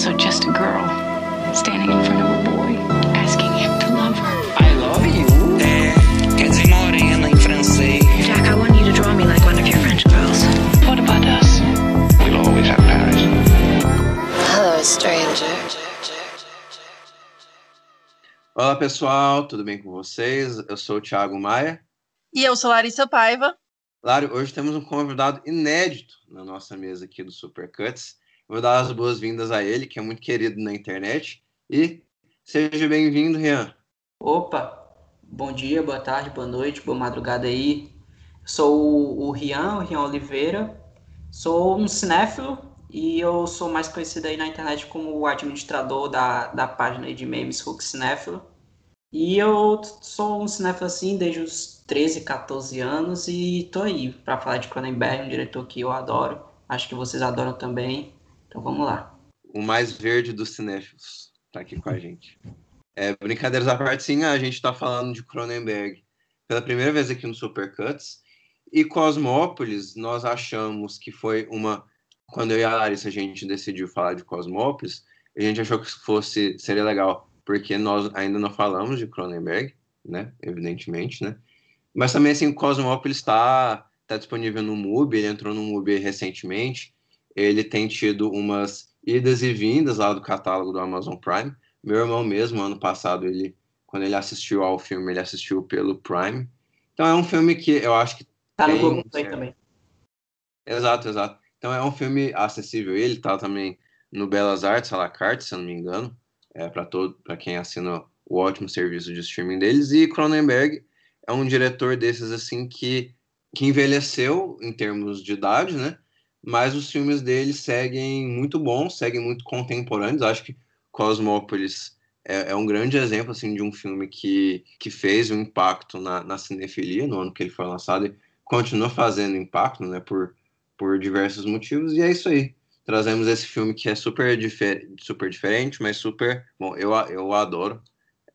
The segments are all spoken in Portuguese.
also just a girl standing in front of a boy, asking him to love her. I love you. É, quer dizer morena em francês. Jack, I want you to draw me like one of your French girls. What about us? We'll always have Paris. Hello, stranger. Olá pessoal, tudo bem com vocês? Eu sou o Thiago Maia. E eu sou Larissa Paiva. Claro, hoje temos um convidado inédito na nossa mesa aqui do Supercuts. Vou dar as boas-vindas a ele, que é muito querido na internet. E seja bem-vindo, Rian. Opa, bom dia, boa tarde, boa noite, boa madrugada aí. Sou o Rian, o Rian Oliveira. Sou um cinéfilo e eu sou mais conhecido aí na internet como o administrador da, da página de memes Hulk Cinéfilo. E eu sou um cinéfilo assim desde os 13, 14 anos e tô aí para falar de Cronenberg, um diretor que eu adoro. Acho que vocês adoram também. Então vamos lá. O mais verde dos cinéfilos tá aqui com a gente. É, brincadeiras à parte, sim, a gente tá falando de Cronenberg pela primeira vez aqui no Supercuts. E Cosmópolis, nós achamos que foi uma. Quando eu e a Larissa a gente decidiu falar de Cosmópolis, a gente achou que fosse seria legal, porque nós ainda não falamos de Cronenberg, né? Evidentemente, né? Mas também, assim, Cosmópolis está tá disponível no MUBI, ele entrou no MUBI recentemente ele tem tido umas idas e vindas lá do catálogo do Amazon Prime. Meu irmão mesmo, ano passado, ele quando ele assistiu ao filme, ele assistiu pelo Prime. Então é um filme que eu acho que tá tem... no Google Play também. Exato, exato. Então é um filme acessível. Ele tá também no Belas Artes, à la carte, se eu não me engano, é para todo, para quem assina o ótimo serviço de streaming deles. E Cronenberg é um diretor desses assim que que envelheceu em termos de idade, né? Mas os filmes dele seguem muito bons, seguem muito contemporâneos. Acho que Cosmópolis é, é, um grande exemplo assim de um filme que, que fez um impacto na, na cinefilia no ano que ele foi lançado e continua fazendo impacto, né, por, por diversos motivos. E é isso aí. Trazemos esse filme que é super, difer super diferente, mas super bom. Eu, eu adoro.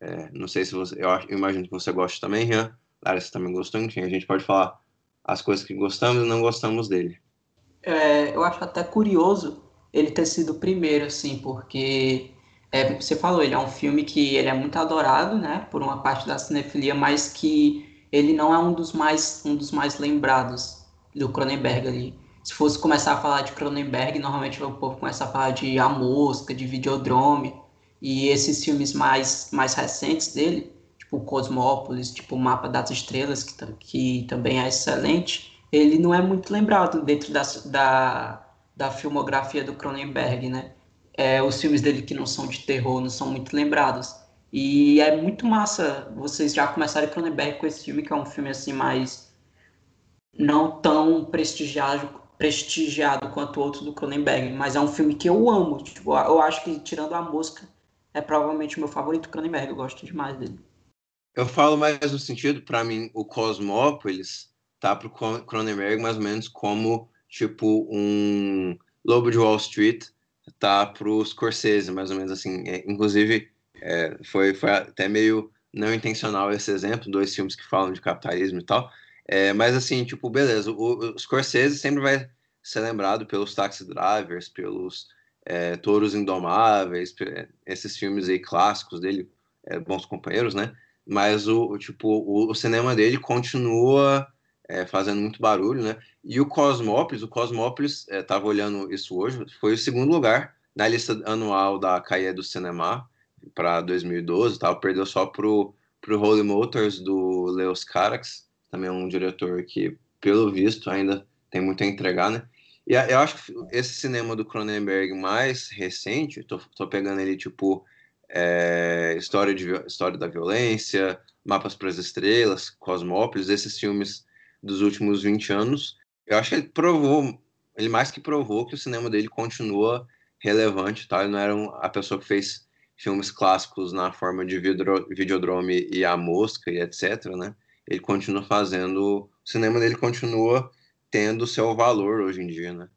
É, não sei se você. Eu, eu, imagino que você gosta também, Rian. Larissa também gostou. Enfim, a gente pode falar as coisas que gostamos e não gostamos dele é, eu acho até curioso ele ter sido o primeiro, assim, porque é, você falou, ele é um filme que ele é muito adorado, né, por uma parte da cinefilia, mas que ele não é um dos mais, um dos mais lembrados do Cronenberg ali. Se fosse começar a falar de Cronenberg, normalmente o povo começa a falar de A Mosca, de Videodrome, e esses filmes mais, mais recentes dele, tipo Cosmópolis, tipo Mapa das Estrelas, que, que também é excelente, ele não é muito lembrado dentro da, da, da filmografia do Cronenberg, né? É, os filmes dele que não são de terror não são muito lembrados. E é muito massa vocês já começarem Cronenberg com esse filme, que é um filme assim mais não tão prestigiado, prestigiado quanto outros do Cronenberg, mas é um filme que eu amo. Tipo, eu acho que tirando a música é provavelmente o meu favorito Cronenberg, eu gosto demais dele. Eu falo mais no sentido, para mim, o Cosmópolis tá pro Cronenberg mais ou menos como tipo um Lobo de Wall Street tá pro Scorsese, mais ou menos assim. É, inclusive, é, foi, foi até meio não intencional esse exemplo, dois filmes que falam de capitalismo e tal. É, mas assim, tipo, beleza, o, o Scorsese sempre vai ser lembrado pelos Taxi Drivers, pelos é, Touros Indomáveis, esses filmes aí clássicos dele, é, Bons Companheiros, né? Mas o, tipo, o, o cinema dele continua é, fazendo muito barulho, né? E o Cosmópolis, o Cosmópolis, estava é, olhando isso hoje, foi o segundo lugar na lista anual da Caia do Cinema para 2012, tal, perdeu só pro pro Holy Motors do Leos Carax, também é um diretor que, pelo visto, ainda tem muito a entregar, né? E eu acho que esse cinema do Cronenberg mais recente, tô, tô pegando ele tipo é, história, de, história da violência, Mapas para as Estrelas, Cosmópolis, esses filmes dos últimos 20 anos, eu acho que ele provou, ele mais que provou que o cinema dele continua relevante, tá? Ele não era um, a pessoa que fez filmes clássicos na forma de vidro, Videodrome e A Mosca e etc, né? Ele continua fazendo, o cinema dele continua tendo seu valor hoje em dia, né?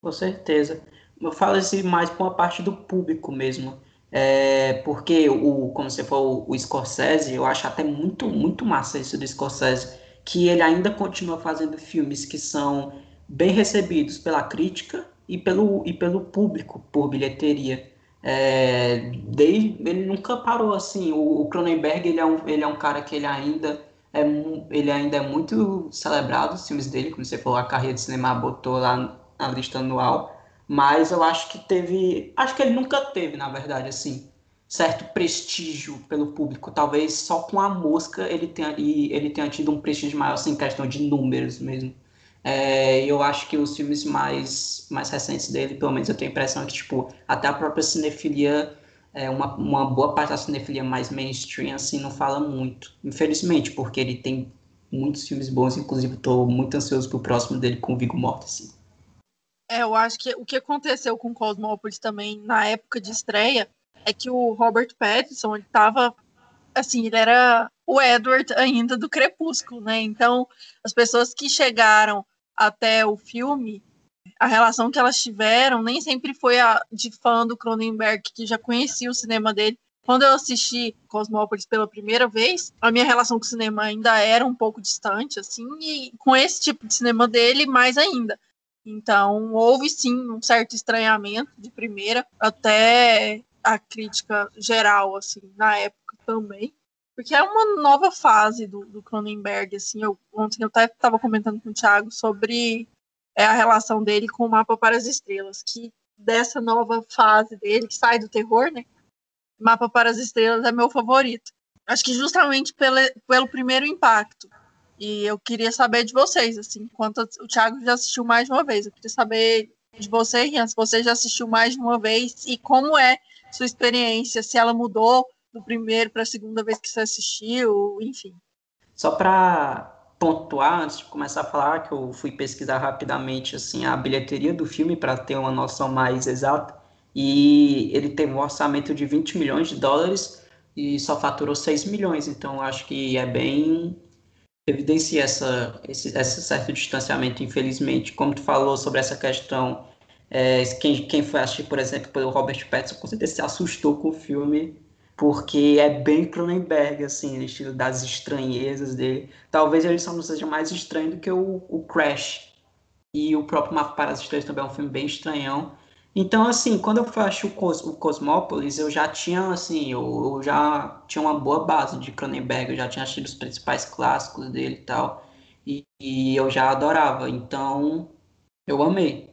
Com certeza. Eu falo assim mais por uma parte do público mesmo. É, porque o, como você falou, o Scorsese, eu acho até muito, muito massa isso do Scorsese, que ele ainda continua fazendo filmes que são bem recebidos pela crítica e pelo, e pelo público, por bilheteria. É, desde, ele nunca parou assim. O, o Cronenberg ele é, um, ele é um cara que ele ainda é, ele ainda é muito celebrado, os filmes dele, como você falou, a carreira de cinema botou lá na lista anual. Mas eu acho que teve. Acho que ele nunca teve, na verdade, assim, certo prestígio pelo público. Talvez só com a mosca ele tenha, ele tenha tido um prestígio maior, assim, questão de números mesmo. É, eu acho que os filmes mais, mais recentes dele, pelo menos eu tenho a impressão que, tipo, até a própria cinefilia, é, uma, uma boa parte da cinefilia mais mainstream, assim, não fala muito. Infelizmente, porque ele tem muitos filmes bons, inclusive estou muito ansioso pro próximo dele com o Vigo Mortensen. É, eu acho que o que aconteceu com Cosmópolis também na época de estreia é que o Robert Pattinson, ele tava assim, ele era o Edward ainda do Crepúsculo, né? Então, as pessoas que chegaram até o filme, a relação que elas tiveram nem sempre foi a de fã do Cronenberg, que já conhecia o cinema dele. Quando eu assisti Cosmópolis pela primeira vez, a minha relação com o cinema ainda era um pouco distante, assim, e com esse tipo de cinema dele, mais ainda. Então, houve sim um certo estranhamento de primeira, até a crítica geral, assim, na época também. Porque é uma nova fase do, do Cronenberg, assim. Eu, ontem eu até estava comentando com o Thiago sobre é, a relação dele com o Mapa para as Estrelas, que dessa nova fase dele, que sai do terror, né? Mapa para as Estrelas é meu favorito. Acho que justamente pelo, pelo primeiro impacto. E eu queria saber de vocês, assim, enquanto o Thiago já assistiu mais de uma vez. Eu queria saber de você, Rian, se você já assistiu mais de uma vez e como é sua experiência, se ela mudou do primeiro para a segunda vez que você assistiu, enfim. Só para pontuar, antes de começar a falar, que eu fui pesquisar rapidamente assim a bilheteria do filme para ter uma noção mais exata, e ele teve um orçamento de 20 milhões de dólares e só faturou 6 milhões, então acho que é bem evidencia essa, esse, esse certo distanciamento, infelizmente. Como tu falou sobre essa questão, é, quem, quem foi assistir, por exemplo, pelo Robert Pattinson, com certeza se assustou com o filme porque é bem Cronenberg, assim, no estilo das estranhezas dele. Talvez ele só não seja mais estranho do que o, o Crash. E o próprio Mapa para as Estrelas também é um filme bem estranhão. Então, assim, quando eu assistir o, Cos, o Cosmópolis, eu já tinha, assim, eu, eu, já tinha uma boa base de Cronenberg, eu já tinha assistido os principais clássicos dele e tal. E, e eu já adorava, então eu amei.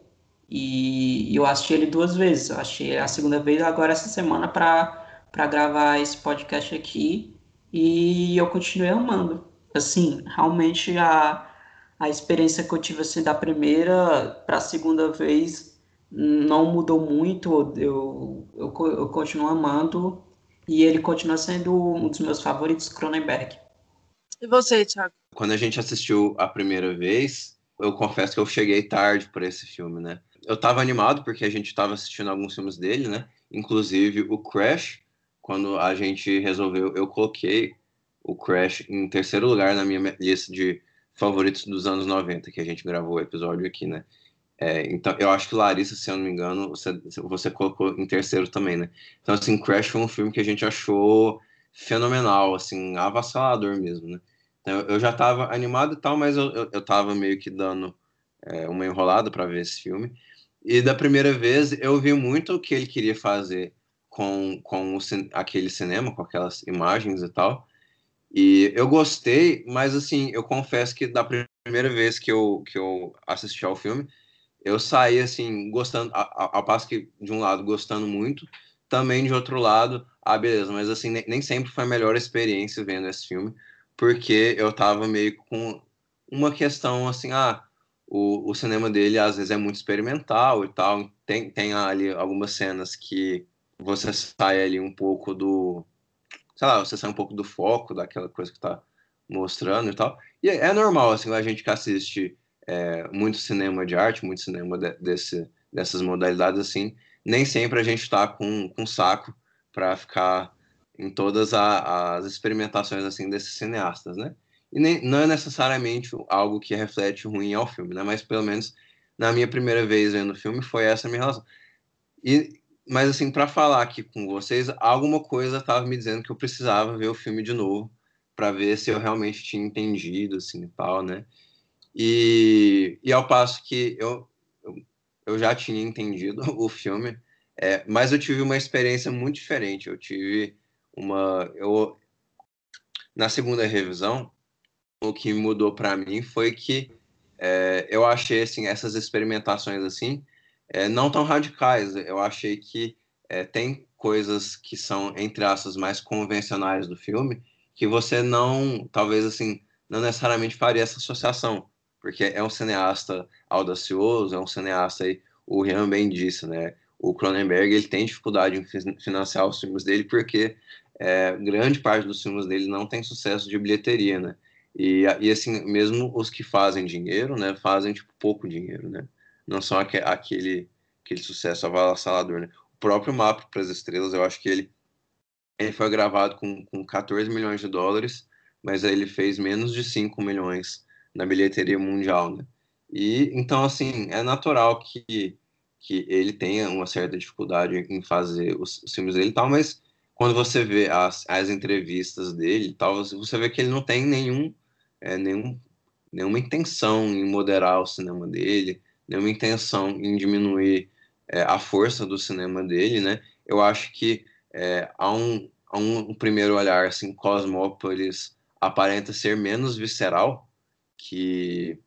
E, eu assisti ele duas vezes. Eu achei a segunda vez agora essa semana para gravar esse podcast aqui e eu continuei amando. Assim, realmente a, a experiência que eu tive assim, da primeira para a segunda vez não mudou muito, eu, eu, eu continuo amando e ele continua sendo um dos meus favoritos, Cronenberg. E você, Thiago? Quando a gente assistiu a primeira vez, eu confesso que eu cheguei tarde para esse filme, né? Eu tava animado porque a gente tava assistindo alguns filmes dele, né? Inclusive o Crash, quando a gente resolveu, eu coloquei o Crash em terceiro lugar na minha lista de favoritos dos anos 90, que a gente gravou o episódio aqui, né? É, então, eu acho que Larissa, se eu não me engano, você, você colocou em terceiro também, né? Então, assim, Crash foi um filme que a gente achou fenomenal, assim, avassalador mesmo, né? Então, eu já estava animado e tal, mas eu, eu, eu tava meio que dando é, uma enrolada para ver esse filme. E da primeira vez, eu vi muito o que ele queria fazer com, com o, aquele cinema, com aquelas imagens e tal. E eu gostei, mas assim, eu confesso que da primeira vez que eu, que eu assisti ao filme, eu saí assim, gostando, ao passo que de um lado gostando muito, também de outro lado, ah, beleza, mas assim, nem, nem sempre foi a melhor experiência vendo esse filme, porque eu tava meio com uma questão assim, ah, o, o cinema dele às vezes é muito experimental e tal, tem, tem ali algumas cenas que você sai ali um pouco do. Sei lá, você sai um pouco do foco daquela coisa que tá mostrando e tal. E é, normal, assim, a gente que assiste é, muito cinema de arte, muito cinema de, desse, dessas modalidades, assim, nem sempre a gente tá com, com saco para ficar em todas a, as experimentações, assim, desses cineastas, né? E nem, não é necessariamente algo que reflete ruim ao filme, né? Mas pelo menos na minha primeira vez vendo o filme foi essa a minha relação. E mas assim, para falar aqui com vocês, alguma coisa estava me dizendo que eu precisava ver o filme de novo para ver se eu realmente tinha entendido, assim, e tal, né? E, e ao passo que eu, eu, já tinha entendido o filme, é, mas eu tive uma experiência muito diferente. Eu tive uma. Eu, na segunda revisão, o que mudou para mim foi que é, eu achei assim, essas experimentações assim é, não tão radicais. Eu achei que é, tem coisas que são, entre aspas, mais convencionais do filme que você não, talvez assim, não necessariamente faria essa associação, porque é um cineasta audacioso, é um cineasta aí, o Rian bem disse, né? O Cronenberg ele tem dificuldade em financiar os filmes dele porque é, grande parte dos filmes dele não tem sucesso de bilheteria, né? E, e assim, mesmo os que fazem dinheiro, né, fazem tipo pouco dinheiro, né? Não são aqu aquele aquele sucesso avassalador, né? O próprio Mapa para as Estrelas, eu acho que ele ele foi gravado com, com 14 milhões de dólares, mas aí ele fez menos de 5 milhões na bilheteria mundial, né? E então assim, é natural que que ele tenha uma certa dificuldade em fazer os, os filmes dele e tal, mas quando você vê as, as entrevistas dele e tal, você vê que ele não tem nenhum, é, nenhum, nenhuma intenção em moderar o cinema dele, nenhuma intenção em diminuir é, a força do cinema dele, né? Eu acho que é, a, um, a um primeiro olhar, assim, Cosmópolis aparenta ser menos visceral que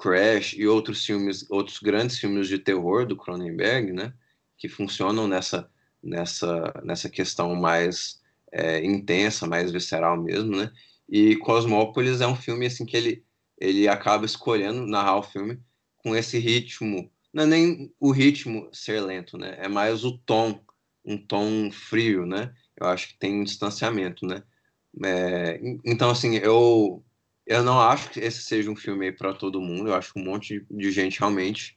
Crash e outros filmes, outros grandes filmes de terror do Cronenberg, né? Que funcionam nessa nessa nessa questão mais é, intensa, mais visceral mesmo, né? E Cosmópolis é um filme assim que ele ele acaba escolhendo narrar o filme com esse ritmo, não é nem o ritmo ser lento, né? É mais o tom, um tom frio, né? Eu acho que tem um distanciamento, né? É, então assim, eu eu não acho que esse seja um filme para todo mundo. Eu acho que um monte de gente realmente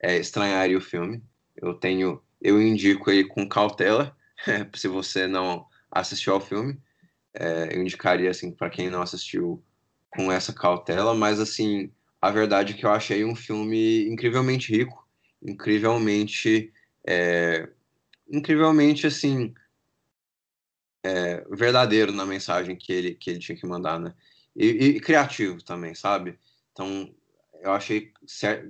é, estranharia o filme. Eu tenho, eu indico ele com cautela. se você não assistiu ao filme, é, eu indicaria assim para quem não assistiu com essa cautela. Mas assim, a verdade é que eu achei um filme incrivelmente rico, incrivelmente, é, incrivelmente assim é, verdadeiro na mensagem que ele que ele tinha que mandar, né? E, e criativo também, sabe? Então, eu achei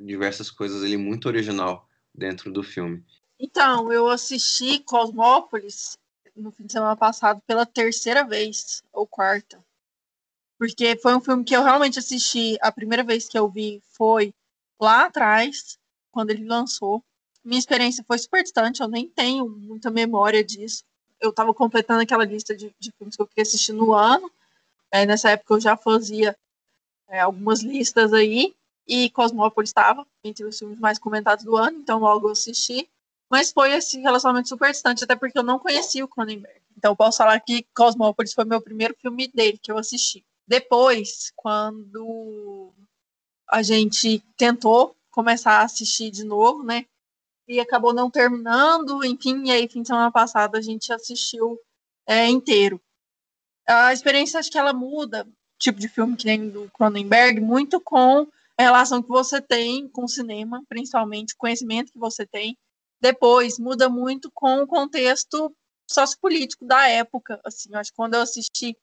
diversas coisas ali muito original dentro do filme. Então, eu assisti Cosmópolis no fim de semana passado pela terceira vez, ou quarta. Porque foi um filme que eu realmente assisti, a primeira vez que eu vi foi lá atrás, quando ele lançou. Minha experiência foi super distante, eu nem tenho muita memória disso. Eu estava completando aquela lista de, de filmes que eu queria assistir no ano, é, nessa época eu já fazia é, algumas listas aí, e Cosmópolis estava entre os filmes mais comentados do ano, então logo eu assisti. Mas foi esse relacionamento super distante, até porque eu não conhecia o Cronenberg. Então posso falar que Cosmópolis foi meu primeiro filme dele que eu assisti. Depois, quando a gente tentou começar a assistir de novo, né? E acabou não terminando, enfim, e aí fim de semana passado a gente assistiu é, inteiro a experiência acho que ela muda, tipo de filme que nem do Cronenberg, muito com a relação que você tem com o cinema, principalmente o conhecimento que você tem. Depois, muda muito com o contexto sociopolítico da época. Assim, acho que quando eu assisti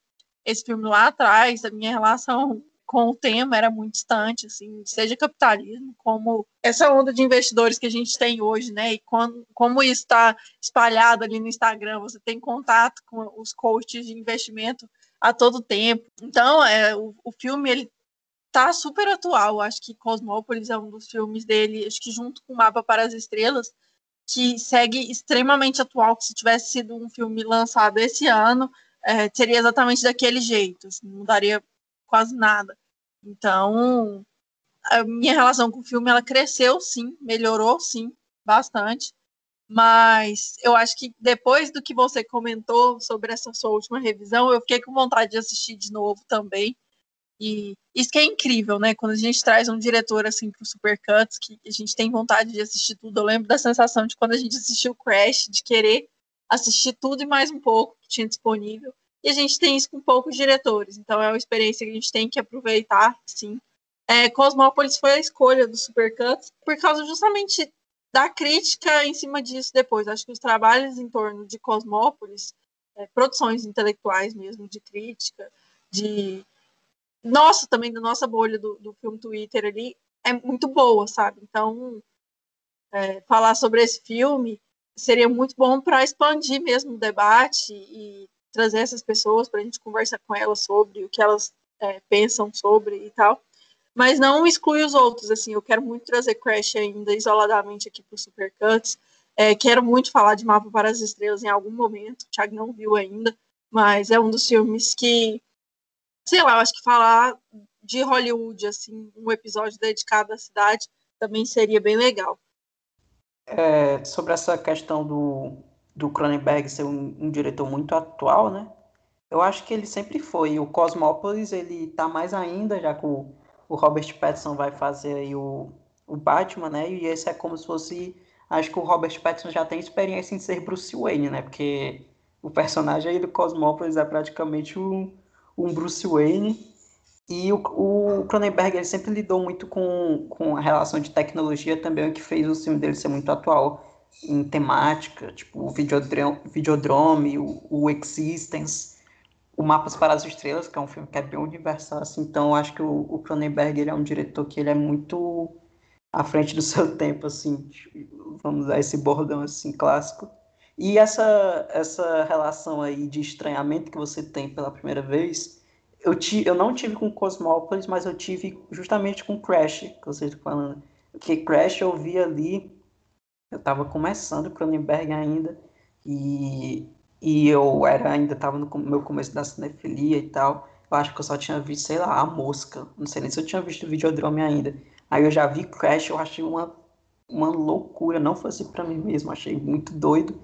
esse filme lá atrás, a minha relação com o tema era muito distante, assim, seja capitalismo, como essa onda de investidores que a gente tem hoje, né? E quando, como isso está espalhado ali no Instagram, você tem contato com os coaches de investimento a todo tempo. Então, é, o, o filme ele tá super atual. Acho que Cosmópolis é um dos filmes dele, acho que junto com Mapa para as Estrelas, que segue extremamente atual, que se tivesse sido um filme lançado esse ano, é, seria exatamente daquele jeito, assim, não mudaria quase nada. Então, a minha relação com o filme ela cresceu sim, melhorou sim, bastante. Mas eu acho que depois do que você comentou sobre essa sua última revisão, eu fiquei com vontade de assistir de novo também. E isso que é incrível, né? Quando a gente traz um diretor assim para o Supercuts, que a gente tem vontade de assistir tudo. Eu lembro da sensação de quando a gente assistiu Crash, de querer assistir tudo e mais um pouco que tinha disponível. E a gente tem isso com poucos diretores, então é uma experiência que a gente tem que aproveitar, sim. É, Cosmópolis foi a escolha do Supercuts por causa justamente da crítica em cima disso depois. Acho que os trabalhos em torno de Cosmópolis, é, produções intelectuais mesmo, de crítica, de nossa, também da nossa bolha do, do filme Twitter ali, é muito boa, sabe? Então, é, falar sobre esse filme, seria muito bom para expandir mesmo o debate e trazer essas pessoas para a gente conversar com elas sobre o que elas é, pensam sobre e tal. Mas não exclui os outros, assim, eu quero muito trazer Crash ainda isoladamente aqui para o Supercuts. É, quero muito falar de Mapa para as Estrelas em algum momento, o Thiago não viu ainda, mas é um dos filmes que, sei lá, eu acho que falar de Hollywood, assim, um episódio dedicado à cidade, também seria bem legal. É, sobre essa questão do, do Cronenberg ser um, um, diretor muito atual, né? Eu acho que ele sempre foi. O Cosmópolis, ele tá mais ainda, já que o, o Robert Pattinson vai fazer aí o, o Batman, né? E esse é como se fosse... Acho que o Robert Pattinson já tem experiência em ser Bruce Wayne, né? Porque o personagem aí do Cosmópolis é praticamente um, um Bruce Wayne e o, o Cronenberg ele sempre lidou muito com, com a relação de tecnologia também, o que fez o filme dele ser muito atual em temática, tipo o Videodrome, Videodrome o, o Existence, o Mapas para as Estrelas, que é um filme que é bem universal, assim, então eu acho que o, Cronenberg ele é um diretor que ele é muito à frente do seu tempo, assim, vamos usar esse bordão assim clássico. E essa, essa relação aí de estranhamento que você tem pela primeira vez, eu, ti, eu não tive com Cosmópolis, mas eu tive justamente com Crash, que vocês estão falando. Porque Crash eu vi ali, eu estava começando Cronenberg ainda, e, e eu era ainda estava no meu começo da cinefilia e tal. Eu acho que eu só tinha visto, sei lá, a mosca. Não sei nem se eu tinha visto o Videodrome ainda. Aí eu já vi Crash, eu achei uma, uma loucura, não fosse para mim mesmo, achei muito doido.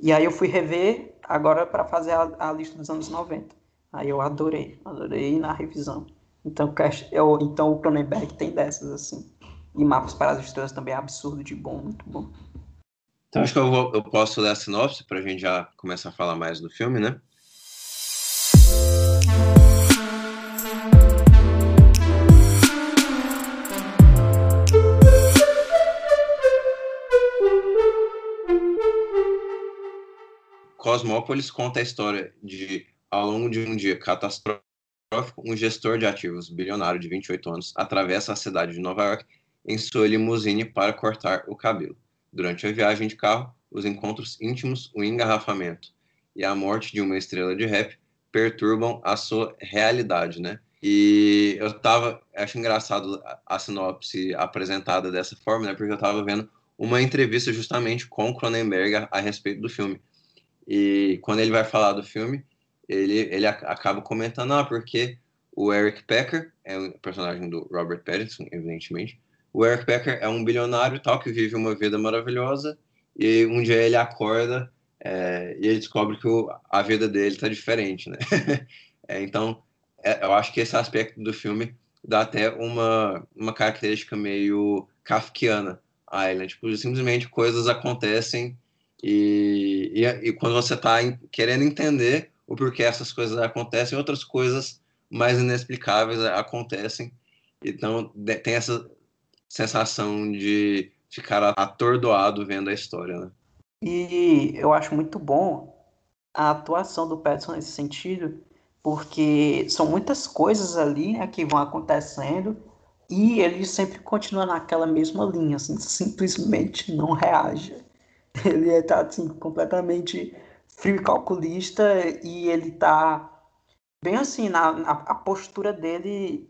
E aí eu fui rever agora para fazer a, a lista dos anos 90. Aí eu adorei, adorei na revisão. Então, eu, então o Cronenberg tem dessas, assim. E Mapas para as Estrelas também é absurdo de bom, muito bom. Então acho que eu, vou, eu posso ler a sinopse para a gente já começar a falar mais do filme, né? Cosmópolis conta a história de ao longo de um dia catastrófico, um gestor de ativos bilionário de 28 anos atravessa a cidade de Nova York em sua limusine para cortar o cabelo. Durante a viagem de carro, os encontros íntimos, o engarrafamento e a morte de uma estrela de rap perturbam a sua realidade, né? E eu tava, acho engraçado a sinopse apresentada dessa forma, né? Porque eu tava vendo uma entrevista justamente com Cronenberg a, a respeito do filme. E quando ele vai falar do filme, ele, ele acaba comentando, ah, porque o Eric Pecker, é o personagem do Robert Pattinson, evidentemente, o Eric Pecker é um bilionário tal que vive uma vida maravilhosa e um dia ele acorda é, e ele descobre que o, a vida dele está diferente, né? é, então, é, eu acho que esse aspecto do filme dá até uma, uma característica meio kafkiana a ele, né? Tipo, simplesmente coisas acontecem e, e, e quando você está querendo entender o porquê essas coisas acontecem, outras coisas mais inexplicáveis acontecem. Então, tem essa sensação de ficar atordoado vendo a história, né? E eu acho muito bom a atuação do Pattinson nesse sentido, porque são muitas coisas ali né, que vão acontecendo e ele sempre continua naquela mesma linha, assim, simplesmente não reage. Ele está assim, completamente frio e calculista e ele tá bem assim, na, a postura dele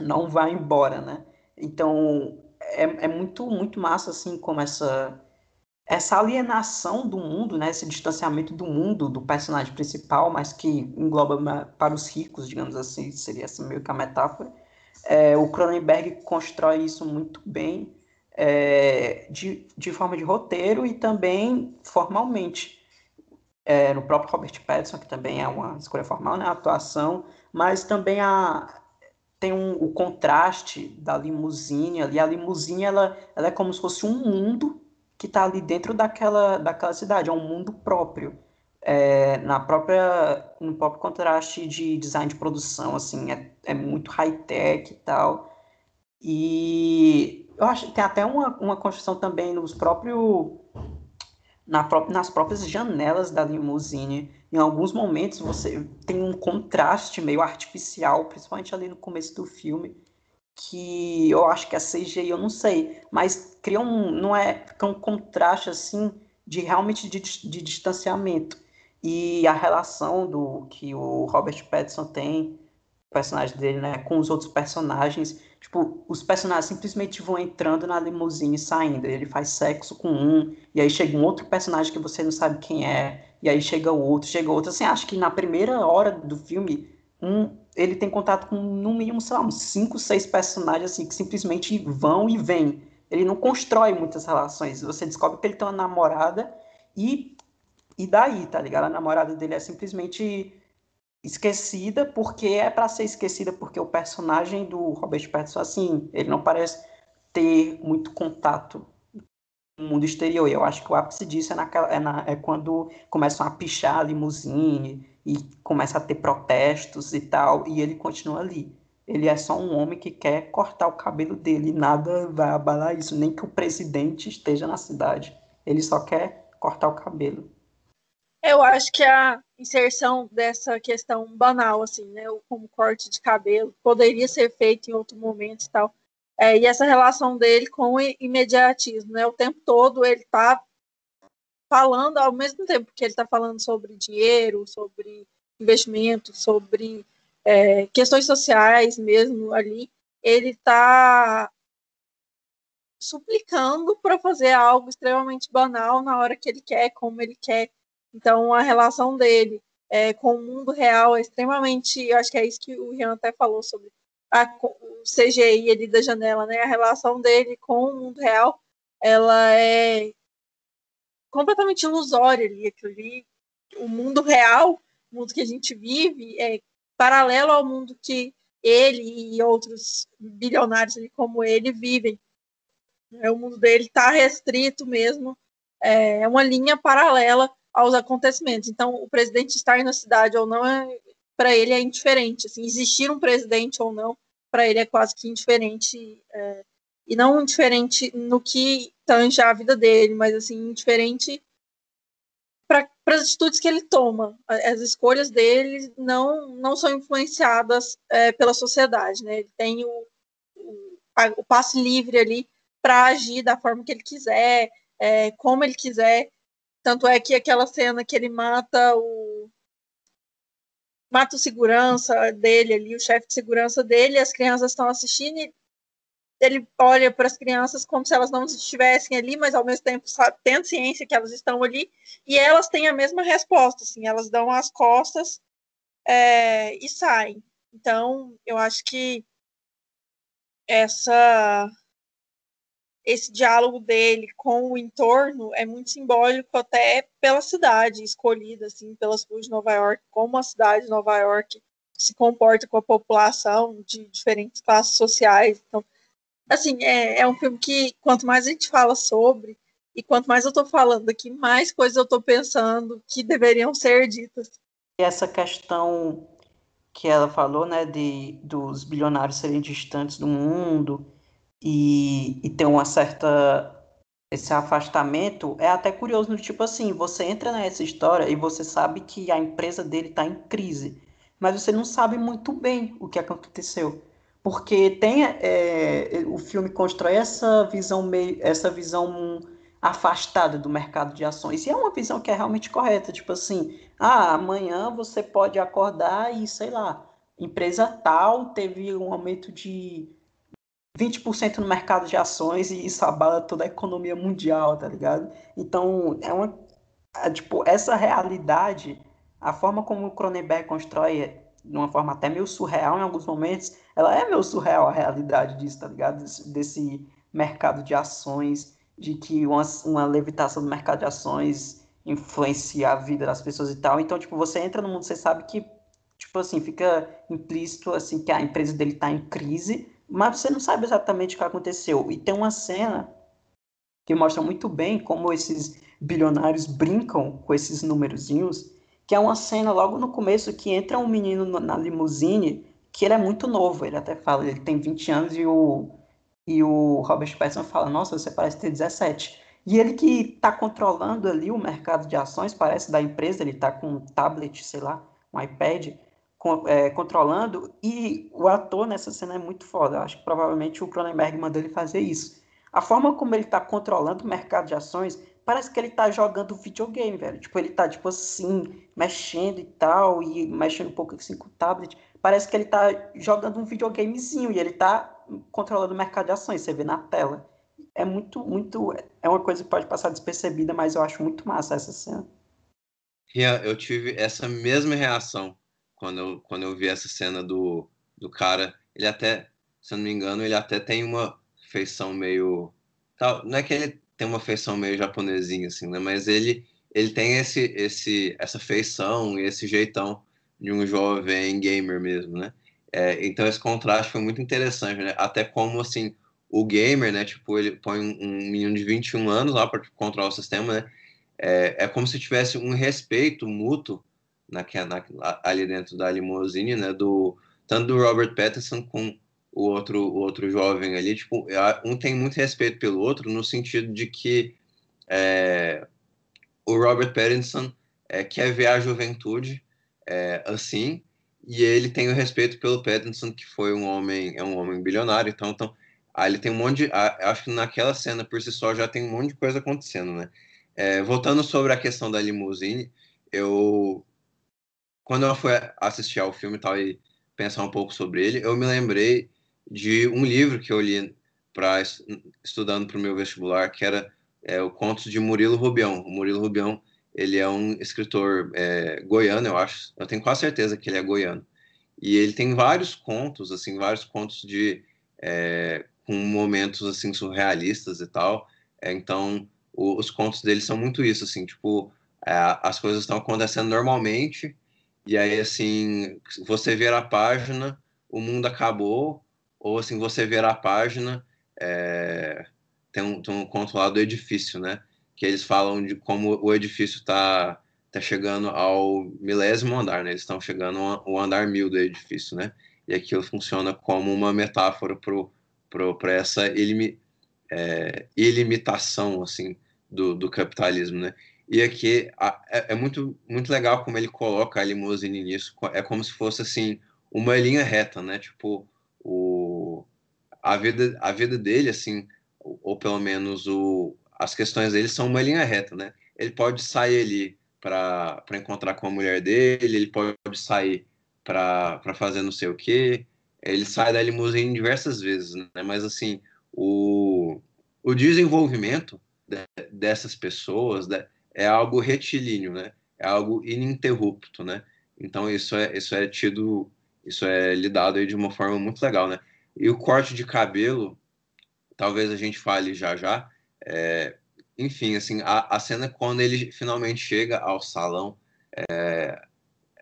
não vai embora, né? Então é, é muito, muito massa assim como essa essa alienação do mundo, né, esse distanciamento do mundo do personagem principal, mas que engloba para os ricos, digamos assim, seria essa meio que a metáfora. É, o Cronenberg constrói isso muito bem é, de, de forma de roteiro e também formalmente. É, no próprio Robert Pattinson, que também é uma escolha formal, né, a atuação, mas também a, tem um, o contraste da limusine ali. A limusine ela, ela é como se fosse um mundo que está ali dentro daquela, daquela cidade, é um mundo próprio. É, na própria, no próprio contraste de design de produção, assim, é, é muito high-tech e tal. E eu acho que tem até uma, uma construção também nos próprios na pró nas próprias janelas da limusine. Em alguns momentos você tem um contraste meio artificial, principalmente ali no começo do filme, que eu acho que é CGI, eu não sei, mas cria um, não é, fica um contraste assim de realmente de, de distanciamento e a relação do que o Robert Pattinson tem, o personagem dele, né, com os outros personagens, tipo, os personagens simplesmente vão entrando na limusine e saindo, ele faz sexo com um, e aí chega um outro personagem que você não sabe quem é, e aí chega outro, chega outro, assim, acho que na primeira hora do filme, um, ele tem contato com no mínimo, sei lá, uns cinco, seis personagens assim que simplesmente vão e vêm. Ele não constrói muitas relações. Você descobre que ele tem uma namorada e e daí, tá ligado? A namorada dele é simplesmente esquecida porque é para ser esquecida porque o personagem do Robert Pattinson assim, ele não parece ter muito contato com o mundo exterior. Eu acho que o ápice disso é, naquela, é, na, é quando começam a pichar a limusine e começa a ter protestos e tal, e ele continua ali. Ele é só um homem que quer cortar o cabelo dele, nada vai abalar isso, nem que o presidente esteja na cidade. Ele só quer cortar o cabelo. Eu acho que a inserção dessa questão banal, assim, né, como corte de cabelo, poderia ser feito em outro momento e tal. É, e essa relação dele com o imediatismo, né, o tempo todo ele tá falando ao mesmo tempo que ele está falando sobre dinheiro, sobre investimento, sobre é, questões sociais mesmo ali, ele está suplicando para fazer algo extremamente banal na hora que ele quer, como ele quer. Então, a relação dele é, com o mundo real é extremamente. Eu acho que é isso que o Rian até falou sobre a, o CGI ali da janela, né? A relação dele com o mundo real ela é completamente ilusória ali, aquilo ali, o mundo real, o mundo que a gente vive, é paralelo ao mundo que ele e outros bilionários ali como ele vivem. É, o mundo dele está restrito mesmo, é, é uma linha paralela aos acontecimentos. Então, o presidente estar na cidade ou não, é, para ele é indiferente. Assim, existir um presidente ou não, para ele é quase que indiferente. É, e não indiferente no que tange a vida dele, mas assim, indiferente para as atitudes que ele toma. As escolhas dele não, não são influenciadas é, pela sociedade, né? Ele tem o, o, a, o passe livre ali para agir da forma que ele quiser, é, como ele quiser. Tanto é que aquela cena que ele mata o mata o segurança dele ali, o chefe de segurança dele, as crianças estão assistindo e ele olha para as crianças como se elas não estivessem ali, mas ao mesmo tempo sabe, tendo ciência que elas estão ali, e elas têm a mesma resposta, assim, elas dão as costas é, e saem. Então, eu acho que essa esse diálogo dele com o entorno é muito simbólico até pela cidade escolhida assim pelas ruas de Nova York, como a cidade de Nova York se comporta com a população de diferentes classes sociais. Então, assim, é, é um filme que quanto mais a gente fala sobre, e quanto mais eu tô falando aqui, mais coisas eu tô pensando que deveriam ser ditas. E essa questão que ela falou, né, de dos bilionários serem distantes do mundo e, e ter uma certa esse afastamento é até curioso no tipo assim, você entra nessa história e você sabe que a empresa dele está em crise, mas você não sabe muito bem o que aconteceu. Porque tem é, o filme constrói essa visão meio essa visão afastada do mercado de ações. E é uma visão que é realmente correta tipo assim ah amanhã você pode acordar e sei lá empresa tal teve um aumento de 20% no mercado de ações e isso abala toda a economia mundial tá ligado então é uma é, tipo essa realidade a forma como o Cronenberg constrói de uma forma até meio surreal em alguns momentos, ela é meio surreal a realidade disso, tá ligado? Desse, desse mercado de ações, de que uma, uma levitação do mercado de ações influencia a vida das pessoas e tal. Então, tipo, você entra no mundo, você sabe que, tipo assim, fica implícito, assim, que a empresa dele tá em crise, mas você não sabe exatamente o que aconteceu. E tem uma cena que mostra muito bem como esses bilionários brincam com esses númerozinhos que é uma cena logo no começo que entra um menino na limusine, que ele é muito novo, ele até fala, ele tem 20 anos e o, e o Robert Pattinson fala, nossa, você parece ter 17. E ele que está controlando ali o mercado de ações, parece, da empresa, ele está com um tablet, sei lá, um iPad, é, controlando, e o ator nessa cena é muito foda. Acho que provavelmente o Cronenberg mandou ele fazer isso. A forma como ele está controlando o mercado de ações parece que ele tá jogando videogame, velho. Tipo, ele tá, tipo assim, mexendo e tal, e mexendo um pouco assim com o tablet. Parece que ele tá jogando um videogamezinho e ele tá controlando o mercado de ações, você vê na tela. É muito, muito. É uma coisa que pode passar despercebida, mas eu acho muito massa essa cena. Eu tive essa mesma reação quando eu, quando eu vi essa cena do, do cara. Ele até, se eu não me engano, ele até tem uma feição meio. Tal, não é que ele tem uma feição meio japonesinha, assim, né? Mas ele, ele tem esse, esse, essa feição e esse jeitão de um jovem gamer mesmo, né? É, então esse contraste foi muito interessante, né? Até como, assim, o gamer, né? Tipo, ele põe um, menino de 21 anos lá para controlar o sistema, né? É, é como se tivesse um respeito mútuo na, ali dentro da limousine, né? Do, tanto do Robert Pattinson com o outro, o outro jovem ali, tipo, um tem muito respeito pelo outro no sentido de que é, o Robert Pattinson é, quer ver a juventude é, assim, e ele tem o respeito pelo Pattinson, que foi um homem, é um homem bilionário, então, então aí ele tem um monte de, acho que naquela cena por si só já tem um monte de coisa acontecendo, né? É, voltando sobre a questão da limusine, eu quando eu fui assistir ao filme e tal e pensar um pouco sobre ele, eu me lembrei de um livro que eu li para estudando para o meu vestibular, que era é, o Contos de Murilo Rubião. O Murilo Rubião, ele é um escritor é, goiano, eu acho. Eu tenho quase certeza que ele é goiano. E ele tem vários contos, assim, vários contos de é, com momentos assim surrealistas e tal. É, então, o, os contos dele são muito isso, assim, tipo, é, as coisas estão acontecendo normalmente e aí, assim, você vira a página, o mundo acabou, ou assim, você ver a página, é, tem, um, tem um conto lá do edifício, né? Que eles falam de como o edifício está tá chegando ao milésimo andar, né? Eles estão chegando ao andar mil do edifício, né? E aquilo funciona como uma metáfora para essa ilimi, é, ilimitação, assim, do, do capitalismo, né? E aqui é, é, muito, muito legal como ele coloca a limusine nisso. É como se fosse, assim, uma linha reta, né? Tipo, o, a, vida, a vida dele, assim, ou, ou pelo menos o, as questões dele são uma linha reta, né? Ele pode sair ali para encontrar com a mulher dele, ele pode sair para fazer não sei o quê, ele sai da limusine diversas vezes, né? Mas, assim, o, o desenvolvimento de, dessas pessoas de, é algo retilíneo, né? É algo ininterrupto, né? Então, isso é, isso é tido isso é lidado de uma forma muito legal, né? E o corte de cabelo, talvez a gente fale já já. É, enfim, assim, a, a cena quando ele finalmente chega ao salão é,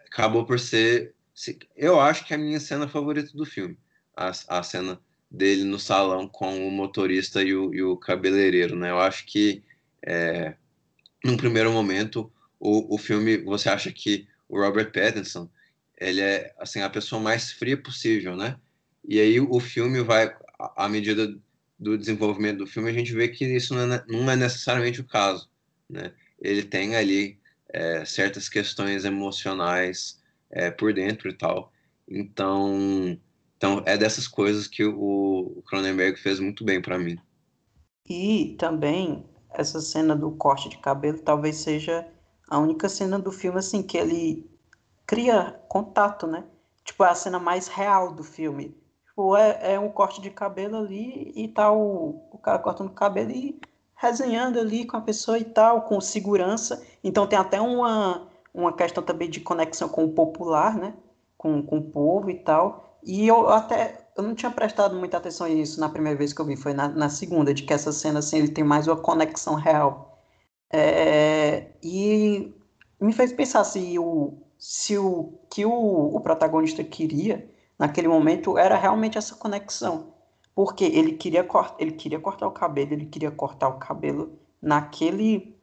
acabou por ser, eu acho que é a minha cena favorita do filme, a, a cena dele no salão com o motorista e o, e o cabeleireiro, né? Eu acho que, é, num primeiro momento, o, o filme, você acha que o Robert Pattinson ele é assim a pessoa mais fria possível, né? E aí o filme vai, à medida do desenvolvimento do filme, a gente vê que isso não é, não é necessariamente o caso, né? Ele tem ali é, certas questões emocionais é, por dentro e tal. Então, então é dessas coisas que o, Cronenberg fez muito bem para mim. E também essa cena do corte de cabelo talvez seja a única cena do filme assim que ele cria contato, né? Tipo, é a cena mais real do filme. Tipo, é, é um corte de cabelo ali e tá o, o cara cortando o cabelo e resenhando ali com a pessoa e tal, com segurança. Então tem até uma, uma questão também de conexão com o popular, né? Com, com o povo e tal. E eu até eu não tinha prestado muita atenção nisso na primeira vez que eu vi, foi na, na segunda, de que essa cena assim, ele tem mais uma conexão real. É, e me fez pensar se o, se o que o, o protagonista queria naquele momento era realmente essa conexão. Porque ele queria, ele queria cortar o cabelo, ele queria cortar o cabelo naquele.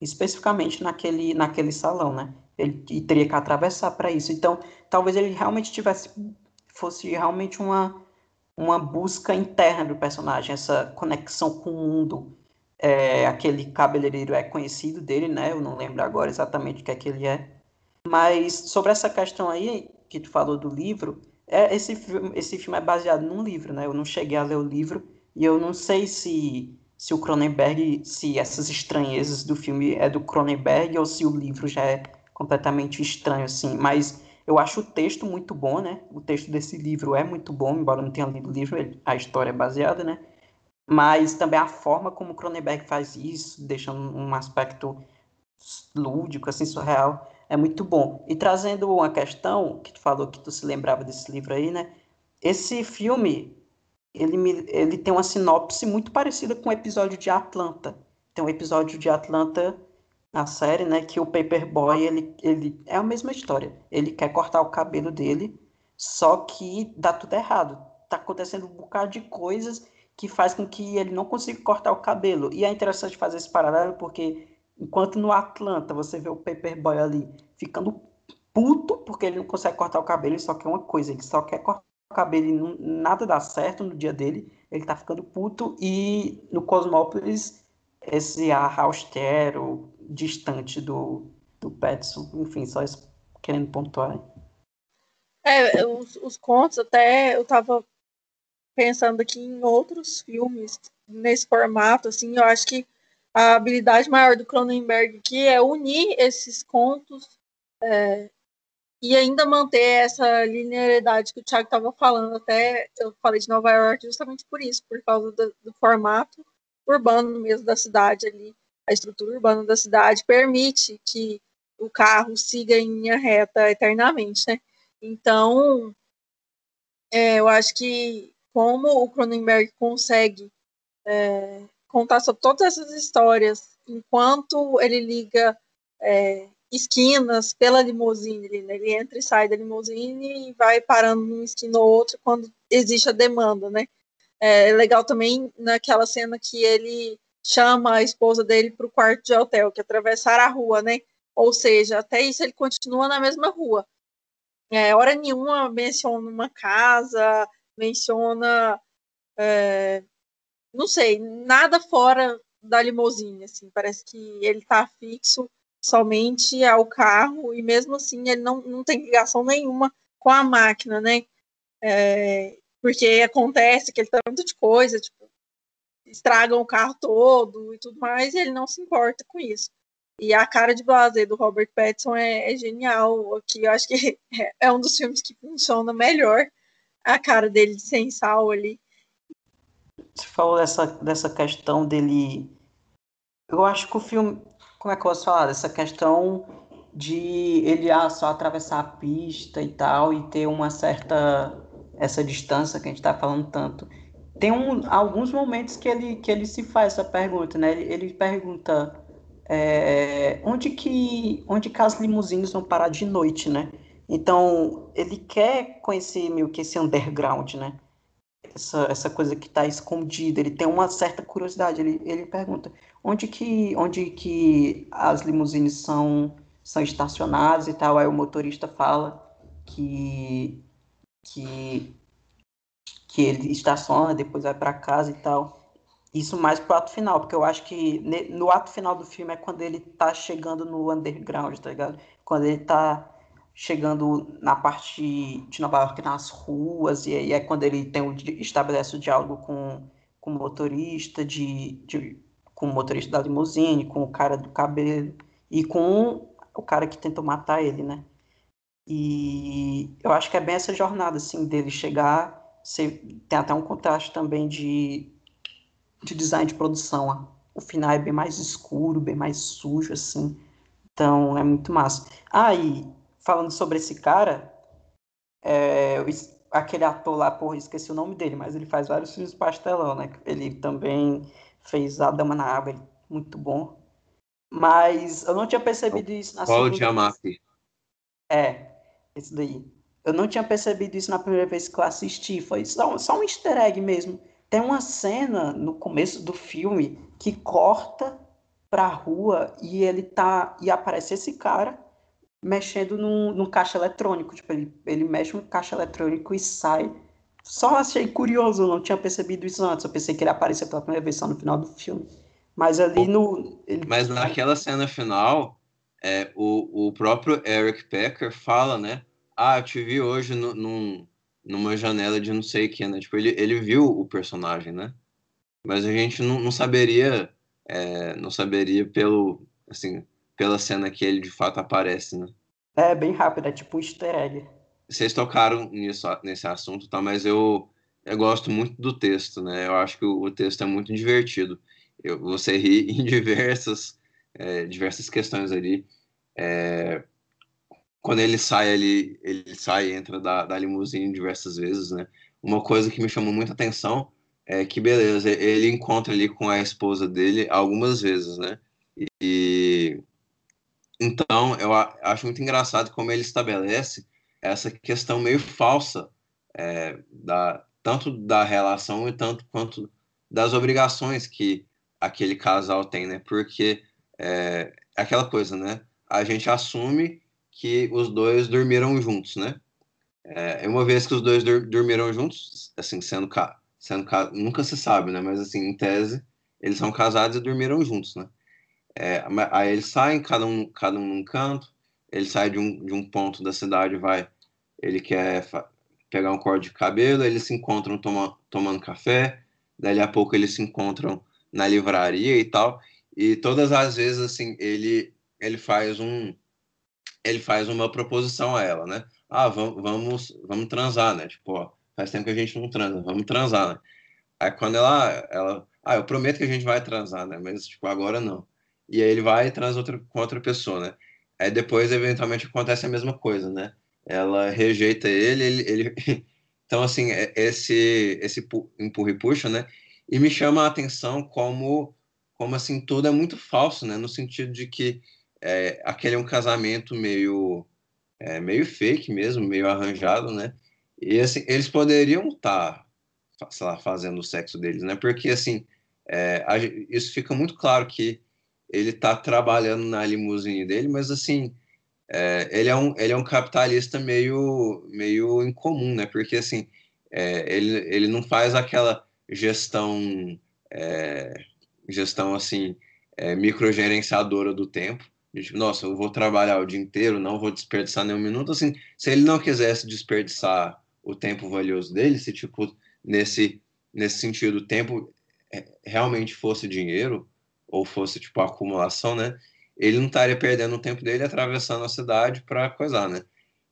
especificamente naquele, naquele salão, né? Ele teria que atravessar para isso. Então, talvez ele realmente tivesse. Fosse realmente uma, uma busca interna do personagem, essa conexão com o mundo. É, aquele cabeleireiro é conhecido dele, né? Eu não lembro agora exatamente o que é que ele é. Mas sobre essa questão aí, que tu falou do livro, é, esse, filme, esse filme é baseado num livro, né? Eu não cheguei a ler o livro e eu não sei se, se o Cronenberg, se essas estranhezas do filme é do Cronenberg ou se o livro já é completamente estranho, assim. Mas eu acho o texto muito bom, né? O texto desse livro é muito bom, embora eu não tenha lido o livro, a história é baseada, né? Mas também a forma como Cronenberg faz isso, deixando um aspecto lúdico, assim, surreal, é muito bom. E trazendo uma questão, que tu falou que tu se lembrava desse livro aí, né? Esse filme, ele, me, ele tem uma sinopse muito parecida com o episódio de Atlanta. Tem um episódio de Atlanta na série, né, que o Paperboy, ele, ele é a mesma história. Ele quer cortar o cabelo dele, só que dá tudo errado. Tá acontecendo um bocado de coisas que faz com que ele não consiga cortar o cabelo. E é interessante fazer esse paralelo porque enquanto no Atlanta você vê o Paperboy ali ficando puto porque ele não consegue cortar o cabelo, ele só quer uma coisa, ele só quer cortar o cabelo e não, nada dá certo no dia dele, ele tá ficando puto e no Cosmópolis esse ar austero, distante do, do Petson. Enfim, só isso querendo pontuar. É, os, os contos, até eu tava pensando aqui em outros filmes nesse formato, assim, eu acho que a habilidade maior do Cronenberg aqui é unir esses contos é, e ainda manter essa linearidade que o Thiago estava falando. Até eu falei de Nova York justamente por isso, por causa do, do formato urbano mesmo da cidade ali a estrutura urbana da cidade permite que o carro siga em linha reta eternamente, né? Então, é, eu acho que como o Cronenberg consegue é, contar sobre todas essas histórias enquanto ele liga é, esquinas pela limusine, ele, né? ele entra e sai da limusine e vai parando numa esquina ou outra quando existe a demanda, né? É legal também naquela cena que ele chama a esposa dele para o quarto de hotel, que atravessar a rua, né? Ou seja, até isso ele continua na mesma rua. É, hora nenhuma menciona uma casa, menciona, é, não sei, nada fora da limusine, assim, parece que ele está fixo somente ao carro e mesmo assim ele não, não tem ligação nenhuma com a máquina, né? É, porque acontece que ele tá tanto de coisa, tipo, estragam o carro todo e tudo mais, e ele não se importa com isso. E a cara de blazer do Robert Pattinson é, é genial. Aqui eu acho que é um dos filmes que funciona melhor a cara dele sem sal ali. Você falou dessa, dessa questão dele. Eu acho que o filme. Como é que eu posso falar? Dessa questão de ele ah, só atravessar a pista e tal, e ter uma certa. essa distância que a gente está falando tanto tem um, alguns momentos que ele, que ele se faz essa pergunta, né? Ele, ele pergunta é, onde, que, onde que as limusines vão parar de noite, né? Então, ele quer conhecer meio que esse underground, né? Essa, essa coisa que está escondida. Ele tem uma certa curiosidade. Ele, ele pergunta onde que, onde que as limusines são, são estacionadas e tal. Aí o motorista fala que, que que ele estaciona, depois vai para casa e tal. Isso mais pro ato final, porque eu acho que no ato final do filme é quando ele tá chegando no underground, tá ligado? Quando ele tá chegando na parte de Nova York, nas ruas, e aí é quando ele tem o, estabelece o diálogo com, com o motorista, de, de, com o motorista da limusine, com o cara do cabelo, e com o cara que tentou matar ele, né? E eu acho que é bem essa jornada, assim, dele chegar você tem até um contraste também de, de design de produção. O final é bem mais escuro, bem mais sujo, assim. Então é muito massa. Ah, e falando sobre esse cara, é, aquele ator lá, porra, esqueci o nome dele, mas ele faz vários filmes pastelão, né? Ele também fez A Dama na Água, muito bom. Mas eu não tinha percebido isso na Paulo Giamatti. É, esse daí. Eu não tinha percebido isso na primeira vez que eu assisti. Foi só, só um easter egg mesmo. Tem uma cena no começo do filme que corta pra rua e ele tá. E aparece esse cara mexendo num, num caixa eletrônico. Tipo, ele, ele mexe no caixa eletrônico e sai. Só achei curioso, eu não tinha percebido isso antes. Eu pensei que ele aparecia pela primeira vez só no final do filme. Mas ali no. Ele... Mas naquela cena final, é, o, o próprio Eric Pecker fala, né? Ah, eu te vi hoje no, num, numa janela de não sei o que, né? Tipo, ele, ele viu o personagem, né? Mas a gente não, não saberia, é, não saberia pelo, assim, pela cena que ele de fato aparece, né? É bem rápido, é tipo um easter egg. Vocês tocaram nisso, nesse assunto, tá? Mas eu, eu gosto muito do texto, né? Eu acho que o, o texto é muito divertido. Eu, você ri em diversas, é, diversas questões ali. É, quando ele sai ali, ele sai e entra da, da limusine diversas vezes, né? Uma coisa que me chamou muita atenção é que, beleza, ele encontra ali com a esposa dele algumas vezes, né? E então eu acho muito engraçado como ele estabelece essa questão meio falsa é, da tanto da relação e tanto quanto das obrigações que aquele casal tem, né? Porque é aquela coisa, né? A gente assume que os dois dormiram juntos, né? É, uma vez que os dois dormiram juntos, assim, sendo, ca sendo ca nunca se sabe, né? Mas assim, em tese, eles são casados e dormiram juntos, né? É, aí eles saem, cada um, cada um num canto, ele sai de um, de um ponto da cidade, vai, ele quer pegar um corte de cabelo, eles se encontram toma, tomando café, daí a pouco eles se encontram na livraria e tal, e todas as vezes, assim, ele, ele faz um, ele faz uma proposição a ela, né? Ah, vamos, vamos, vamos transar, né? Tipo, ó, faz tempo que a gente não transa, vamos transar, né? Aí quando ela, ela, ah, eu prometo que a gente vai transar, né? Mas, tipo, agora não. E aí ele vai e transa outra, com outra pessoa, né? Aí depois, eventualmente, acontece a mesma coisa, né? Ela rejeita ele, ele... ele... Então, assim, é, esse, esse empurra e puxa, né? E me chama a atenção como, como assim, tudo é muito falso, né? No sentido de que é, aquele é um casamento meio é, meio fake mesmo, meio arranjado, né? E assim, eles poderiam estar, tá, fazendo o sexo deles, né? Porque assim, é, a, isso fica muito claro que ele está trabalhando na limusine dele, mas assim, é, ele, é um, ele é um capitalista meio, meio incomum, né? Porque assim, é, ele, ele não faz aquela gestão, é, gestão assim, é, microgerenciadora do tempo tipo, nossa, eu vou trabalhar o dia inteiro, não vou desperdiçar nenhum minuto. Assim, se ele não quisesse desperdiçar o tempo valioso dele, se, tipo, nesse, nesse sentido, o tempo é, realmente fosse dinheiro, ou fosse, tipo, acumulação, né? Ele não estaria perdendo o tempo dele atravessando a cidade para coisar, né?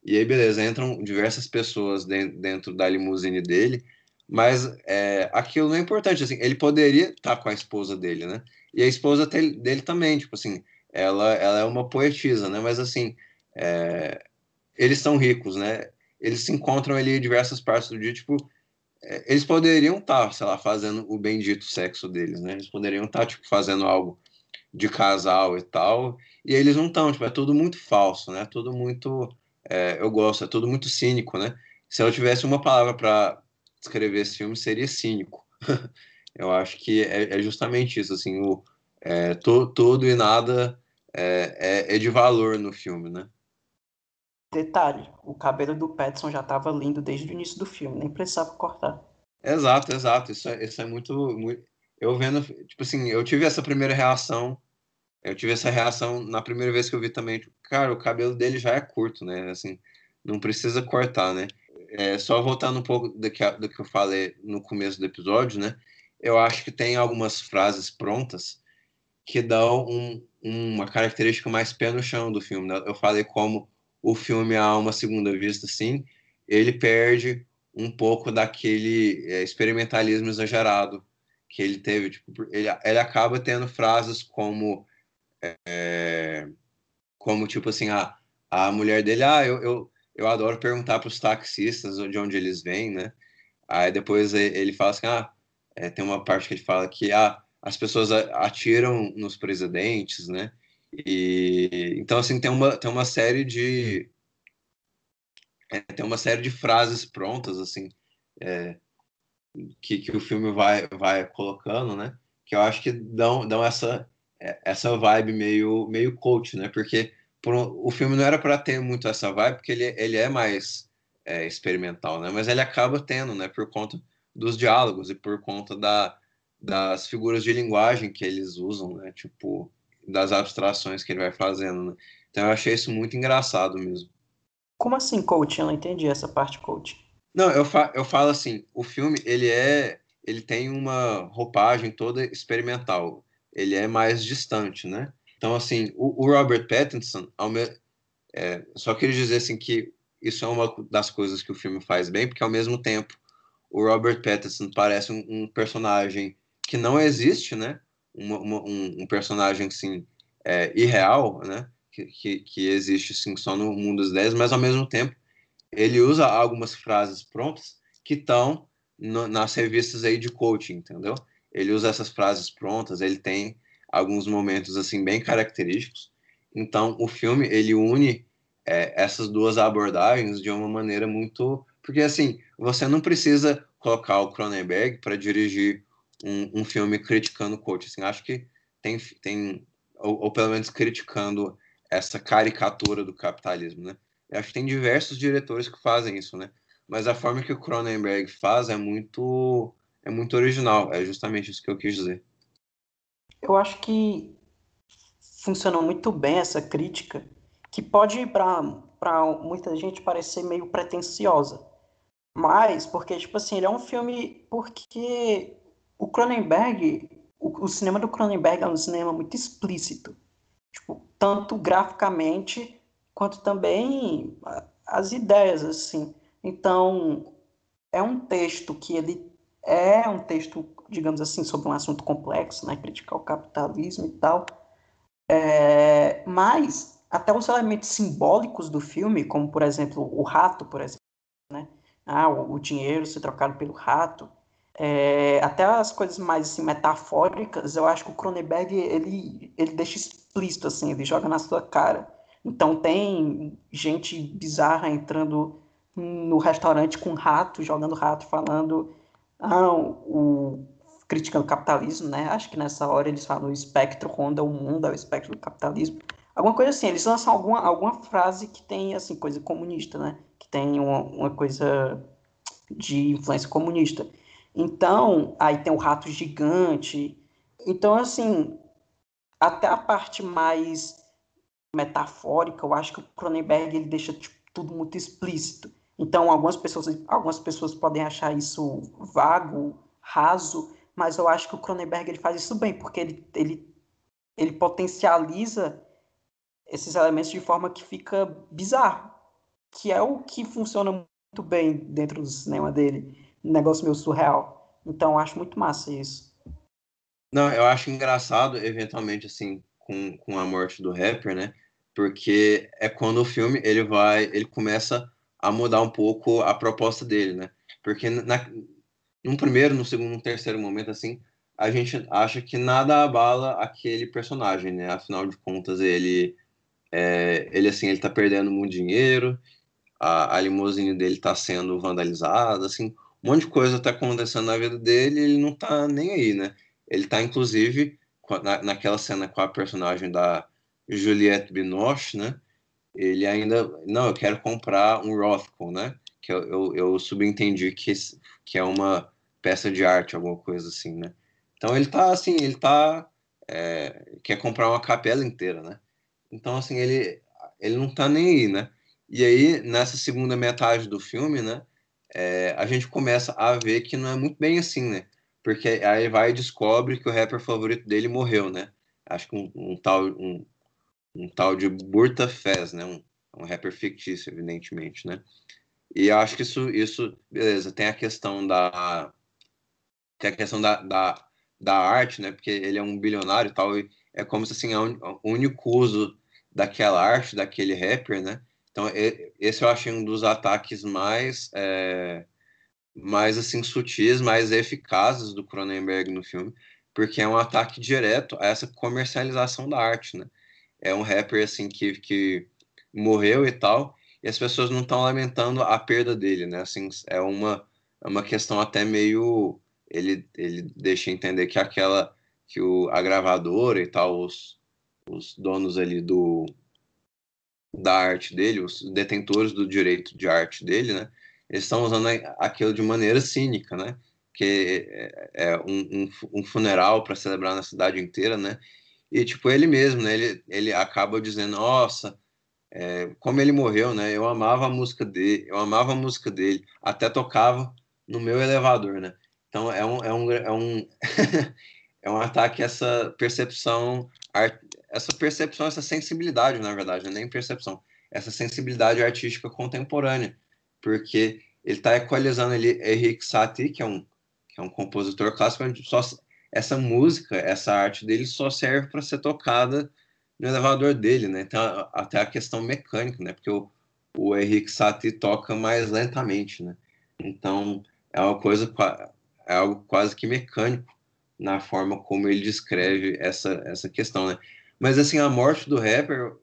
E aí, beleza, entram diversas pessoas dentro da limusine dele, mas é, aquilo não é importante, assim, ele poderia estar com a esposa dele, né? E a esposa dele também, tipo assim, ela, ela é uma poetisa, né? Mas assim, é, eles são ricos, né? Eles se encontram ali em diversas partes do dia, tipo, é, eles poderiam estar, sei lá, fazendo o bendito sexo deles, né? Eles poderiam estar, tipo, fazendo algo de casal e tal, e eles não estão, tipo, é tudo muito falso, né? Tudo muito, é, eu gosto, é tudo muito cínico, né? Se eu tivesse uma palavra para descrever esse filme, seria cínico. eu acho que é, é justamente isso, assim, o, é, to, tudo e nada é, é, é, de valor no filme, né? Detalhe, o cabelo do Petson já estava lindo desde o início do filme, nem precisava cortar. Exato, exato. Isso é, isso é muito, muito. Eu vendo, tipo assim, eu tive essa primeira reação. Eu tive essa reação na primeira vez que eu vi também. Tipo, cara, o cabelo dele já é curto, né? Assim, não precisa cortar, né? É, só voltando um pouco do que, do que eu falei no começo do episódio, né? Eu acho que tem algumas frases prontas que dão um, uma característica mais pé no chão do filme. Né? Eu falei como o filme a uma segunda vista, sim, ele perde um pouco daquele é, experimentalismo exagerado que ele teve. Tipo, ele, ele acaba tendo frases como, é, como tipo assim, a, a mulher dele, ah, eu, eu, eu adoro perguntar para os taxistas de onde eles vêm, né? Aí depois ele fala assim, ah, é, tem uma parte que ele fala que, ah, as pessoas atiram nos presidentes, né? E então assim tem uma tem uma série de é, tem uma série de frases prontas assim é, que, que o filme vai vai colocando, né? Que eu acho que dão dão essa essa vibe meio meio coach, né? Porque por, o filme não era para ter muito essa vibe, porque ele ele é mais é, experimental, né? Mas ele acaba tendo, né? Por conta dos diálogos e por conta da das figuras de linguagem que eles usam, né? Tipo, das abstrações que ele vai fazendo, né? Então eu achei isso muito engraçado mesmo. Como assim, coach? Eu não entendi essa parte, coach. Não, eu, fa eu falo assim, o filme, ele é, ele tem uma roupagem toda experimental, ele é mais distante, né? Então, assim, o, o Robert Pattinson, me... é, só queria dizer assim que isso é uma das coisas que o filme faz bem, porque ao mesmo tempo o Robert Pattinson parece um, um personagem que não existe, né? Uma, uma, um, um, personagem assim é, irreal, né? Que, que, que, existe assim, só no mundo das ideias, mas ao mesmo tempo ele usa algumas frases prontas que estão nas revistas aí de coaching, entendeu? Ele usa essas frases prontas, ele tem alguns momentos assim bem característicos. Então o filme ele une é, essas duas abordagens de uma maneira muito porque assim você não precisa colocar o Cronenberg para dirigir um, um, filme criticando o coach. Assim, acho que tem, tem ou, ou, pelo menos criticando essa caricatura do capitalismo, né? Eu acho que tem diversos diretores que fazem isso, né? Mas a forma que o Cronenberg faz é muito é muito original. É justamente isso que eu quis dizer. Eu acho que funcionou muito bem essa crítica, que pode para muita gente parecer meio pretensiosa. Mas, porque, tipo assim, ele é um filme. Porque o Cronenberg. O, o cinema do Cronenberg é um cinema muito explícito. Tipo, tanto graficamente quanto também as ideias, assim. Então, é um texto que ele é um texto, digamos assim, sobre um assunto complexo, né? Criticar o capitalismo e tal. É, mas até os elementos simbólicos do filme, como por exemplo o rato, por exemplo, né? Ah, o, o dinheiro ser trocado pelo rato. É, até as coisas mais assim, metafóricas, eu acho que o Cronenberg ele, ele deixa explícito, assim, ele joga na sua cara. Então tem gente bizarra entrando no restaurante com rato, jogando rato, falando ah, o, criticando o capitalismo, né? Acho que nessa hora eles falam o espectro ronda o mundo, é o espectro do capitalismo. Alguma coisa assim, eles lançam alguma, alguma frase que tem, assim, coisa comunista, né? Que tem uma, uma coisa de influência comunista. Então, aí tem o rato gigante. Então, assim, até a parte mais metafórica, eu acho que o Cronenberg ele deixa tipo, tudo muito explícito. Então, algumas pessoas, algumas pessoas podem achar isso vago, raso, mas eu acho que o Cronenberg ele faz isso bem, porque ele, ele, ele potencializa esses elementos de forma que fica bizarro, que é o que funciona muito bem dentro do cinema dele, um negócio meio surreal. Então, acho muito massa isso. Não, eu acho engraçado, eventualmente, assim, com, com a morte do rapper, né? Porque é quando o filme ele vai, ele começa a mudar um pouco a proposta dele, né? Porque na, primeiro, no segundo, no terceiro momento, assim, a gente acha que nada abala aquele personagem, né? Afinal de contas, ele, é, ele assim, ele tá perdendo muito dinheiro, a, a limusine dele tá sendo vandalizada, assim, um monte de coisa tá acontecendo na vida dele e ele não tá nem aí, né? Ele tá, inclusive, na, naquela cena com a personagem da Juliette Binoche, né? Ele ainda, não, eu quero comprar um Rothko, né? Que eu, eu, eu subentendi que, que é uma peça de arte, alguma coisa assim, né? Então ele tá assim, ele tá é, quer comprar uma capela inteira, né? Então assim ele ele não tá nem aí, né? E aí nessa segunda metade do filme, né? É, a gente começa a ver que não é muito bem assim, né? Porque aí vai e descobre que o rapper favorito dele morreu, né? Acho que um, um tal, um, um, tal de Burta Fez, né? Um, um rapper fictício, evidentemente, né? E acho que isso, isso, beleza, tem a questão da. Tem a questão da, da, da arte, né? Porque ele é um bilionário e tal, e é como se assim, é o único uso daquela arte, daquele rapper, né? Então, esse eu achei um dos ataques mais. É, mais assim sutis, mais eficazes do Cronenberg no filme, porque é um ataque direto a essa comercialização da arte, né? É um rapper assim que, que morreu e tal, e as pessoas não estão lamentando a perda dele, né? Assim, é uma é uma questão até meio ele ele deixa entender que aquela que o a gravadora e tal os, os donos ali do da arte dele, os detentores do direito de arte dele, né? eles estão usando aquilo de maneira cínica, né? Que é, é um, um, um funeral para celebrar na cidade inteira, né? E tipo ele mesmo, né? Ele, ele acaba dizendo, nossa, É, como ele morreu, né? Eu amava a música dele, eu amava a música dele, até tocava no meu elevador, né? Então é um, é um, é um, é um ataque a essa percepção, essa percepção, essa sensibilidade, na verdade, é nem percepção, essa sensibilidade artística contemporânea, porque ele está equalizando ali Henrique Satie, que é um, que é um compositor clássico, só, essa música, essa arte dele só serve para ser tocada no elevador dele, né? Então, até a questão mecânica, né? Porque o, o Henrique Satie toca mais lentamente, né? Então, é uma coisa, é algo quase que mecânico na forma como ele descreve essa, essa questão, né? Mas, assim, a morte do rapper,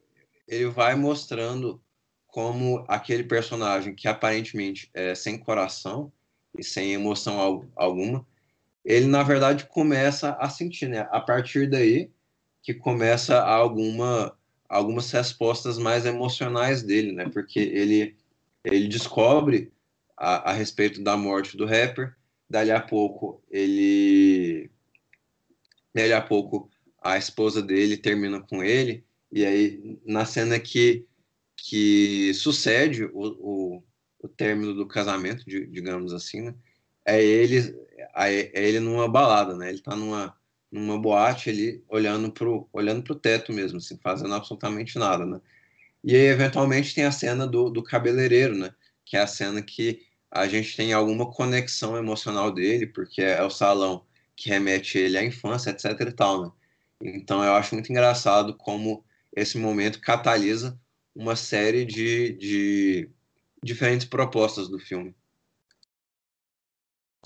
ele vai mostrando como aquele personagem que aparentemente é sem coração e sem emoção alguma, ele, na verdade, começa a sentir, né? A partir daí, que começa alguma algumas respostas mais emocionais dele, né? Porque ele ele descobre a, a respeito da morte do rapper, dali a pouco ele dali a pouco a esposa dele termina com ele e aí na cena que que sucede o, o, o término do casamento, digamos assim, né? É ele é ele numa balada, né? Ele tá numa numa boate ali, olhando pro, olhando pro teto mesmo, assim, fazendo absolutamente nada, né? E aí, eventualmente, tem a cena do, do cabeleireiro, né? Que é a cena que a gente tem alguma conexão emocional dele, porque é o salão que remete ele à infância, etc e tal, né? Então, eu acho muito engraçado como esse momento catalisa uma série de, de diferentes propostas do filme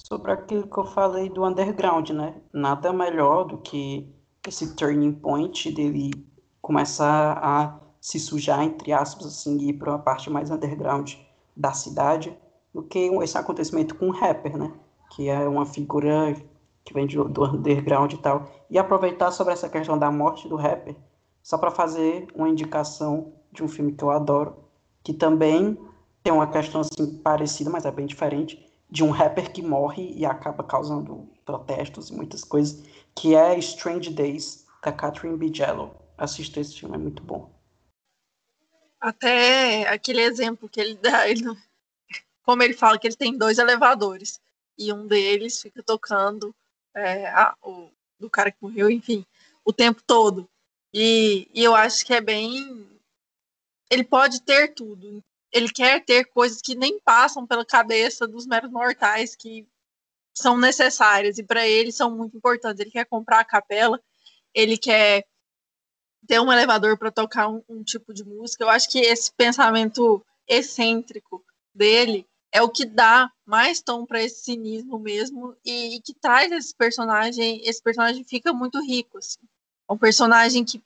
sobre aquilo que eu falei do underground, né? Nada melhor do que esse turning point dele começar a se sujar, entre aspas, assim, e ir para uma parte mais underground da cidade, do que esse acontecimento com o rapper, né? Que é uma figura que vem do underground e tal. E aproveitar sobre essa questão da morte do rapper, só para fazer uma indicação de um filme que eu adoro, que também tem uma questão assim parecida, mas é bem diferente, de um rapper que morre e acaba causando protestos e muitas coisas, que é Strange Days, da Catherine Bigelow. Assista esse filme, é muito bom. Até aquele exemplo que ele dá, ele, como ele fala que ele tem dois elevadores, e um deles fica tocando é, a, o, do cara que morreu, enfim, o tempo todo. E, e eu acho que é bem. Ele pode ter tudo ele quer ter coisas que nem passam pela cabeça dos meros mortais que são necessárias e para ele são muito importantes. Ele quer comprar a capela, ele quer ter um elevador para tocar um, um, tipo de música. Eu acho que esse pensamento excêntrico dele é o que dá mais tom para esse cinismo mesmo e, e, que traz esse personagem. Esse personagem fica muito rico. Assim. É um personagem que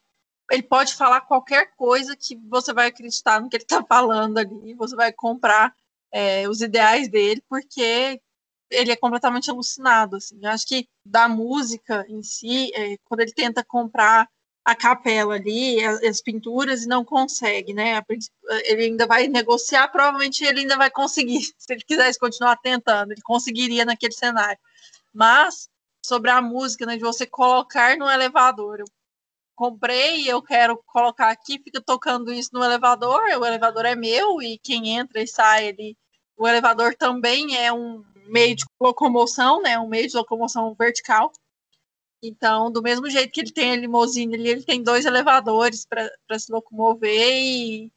ele pode falar qualquer coisa que você vai acreditar no que ele está falando ali, você vai comprar é, os ideais dele, porque ele é completamente alucinado. Assim. Eu acho que da música em si, é, quando ele tenta comprar a capela ali, as, as, pinturas, e não consegue, né? Ele ainda vai negociar, provavelmente ele ainda vai conseguir, se ele quisesse continuar tentando, ele conseguiria naquele cenário. Mas sobre a música, né, de você colocar no elevador, eu comprei, eu quero colocar aqui, fica tocando isso no elevador, o elevador é meu e quem entra e sai ali, o elevador também é um meio de locomoção, né, um meio de locomoção vertical. Então, do mesmo jeito que ele tem a limousine ali, ele tem dois elevadores para se locomover e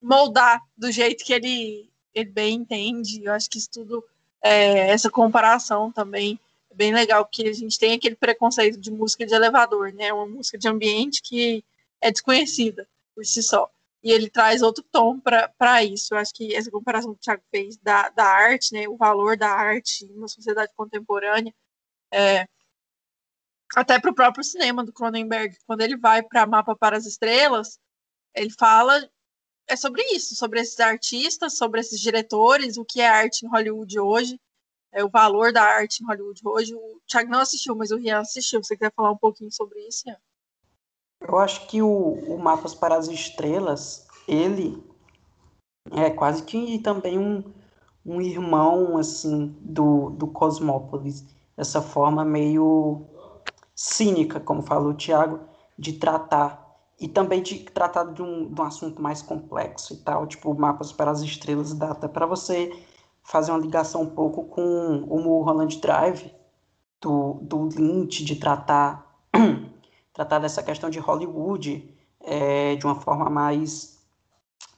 moldar do jeito que ele, ele bem entende. Eu acho que isso tudo, é, essa comparação também é bem legal, porque a gente tem aquele preconceito de música de elevador, né? Uma música de ambiente que é desconhecida por si só. E ele traz outro tom para isso. Eu acho que essa comparação que o Thiago fez da, da arte, né? O valor da arte na sociedade contemporânea, é, até para o próprio cinema do Cronenberg, quando ele vai para Mapa para as Estrelas, ele fala é sobre isso, sobre esses artistas, sobre esses diretores, o que é arte em Hollywood hoje, é, o valor da arte em Hollywood hoje. O Thiago não assistiu, mas o Rian assistiu. Você quer falar um pouquinho sobre isso, Rian? Eu acho que o, o Mapas para as Estrelas, ele é quase que também um, um irmão, assim, do, do Cosmópolis. Essa forma meio cínica, como falou o Thiago, de tratar. e também de tratar de um, de um assunto mais complexo e tal, tipo mapas para as estrelas, dá até para você fazer uma ligação um pouco com o Mulholland Drive do, do Lynch, de tratar, tratar dessa questão de Hollywood é, de uma forma mais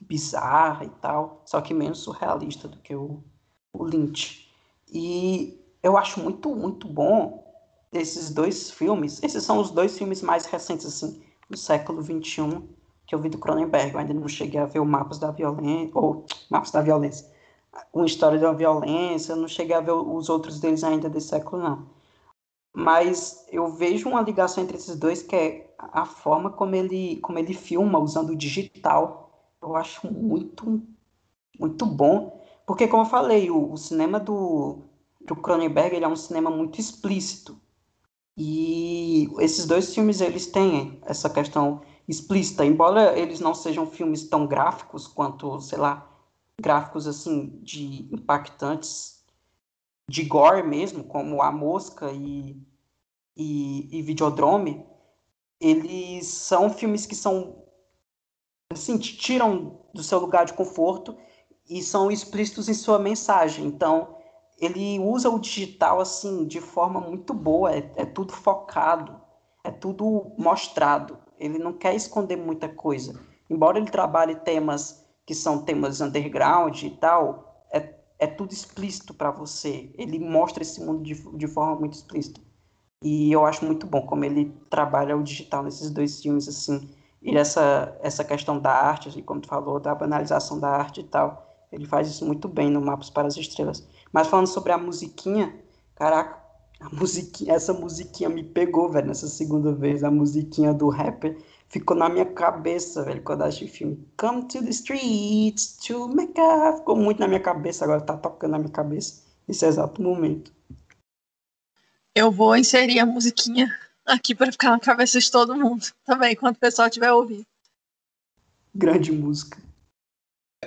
bizarra e tal, só que menos surrealista do que o, o Lynch. E eu acho muito, muito bom esses dois filmes. Esses são os dois filmes mais recentes, assim, do século XXI, que eu vi do Cronenberg. Eu ainda não cheguei a ver o Mapas da Violência, ou Mapas da Violência, uma história uma violência, eu não cheguei a ver os outros deles ainda desse século, não. Mas eu vejo uma ligação entre esses dois, que é a forma como ele, como ele filma usando o digital. Eu acho muito, muito bom. Porque, como eu falei, o, o cinema do, do Cronenberg ele é um cinema muito explícito. E esses dois filmes eles têm essa questão explícita, embora eles não sejam filmes tão gráficos quanto, sei lá, gráficos assim de impactantes de gore mesmo, como A Mosca e, e, e Videodrome, eles são filmes que são assim, te tiram do seu lugar de conforto e são explícitos em sua mensagem. Então, ele usa o digital assim de forma muito boa, é, é tudo focado, é tudo mostrado. Ele não quer esconder muita coisa. Embora ele trabalhe temas que são temas underground e tal, é, é tudo explícito para você. Ele mostra esse mundo de, de forma muito explícita. E eu acho muito bom como ele trabalha o digital nesses dois filmes, assim. E essa, essa questão da arte, assim, como tu falou, da banalização da arte e tal. Ele faz isso muito bem no Mapas para as Estrelas. Mas falando sobre a musiquinha, caraca, a musiquinha, essa musiquinha me pegou, velho, nessa segunda vez, a musiquinha do rapper ficou na minha cabeça, velho, quando eu assisti o filme. Come to the streets to Mecca. Ficou muito na minha cabeça, agora tá tocando na minha cabeça nesse exato momento. Eu vou inserir a musiquinha aqui para ficar na cabeça de todo mundo também, quando o pessoal estiver ouvindo. Grande música.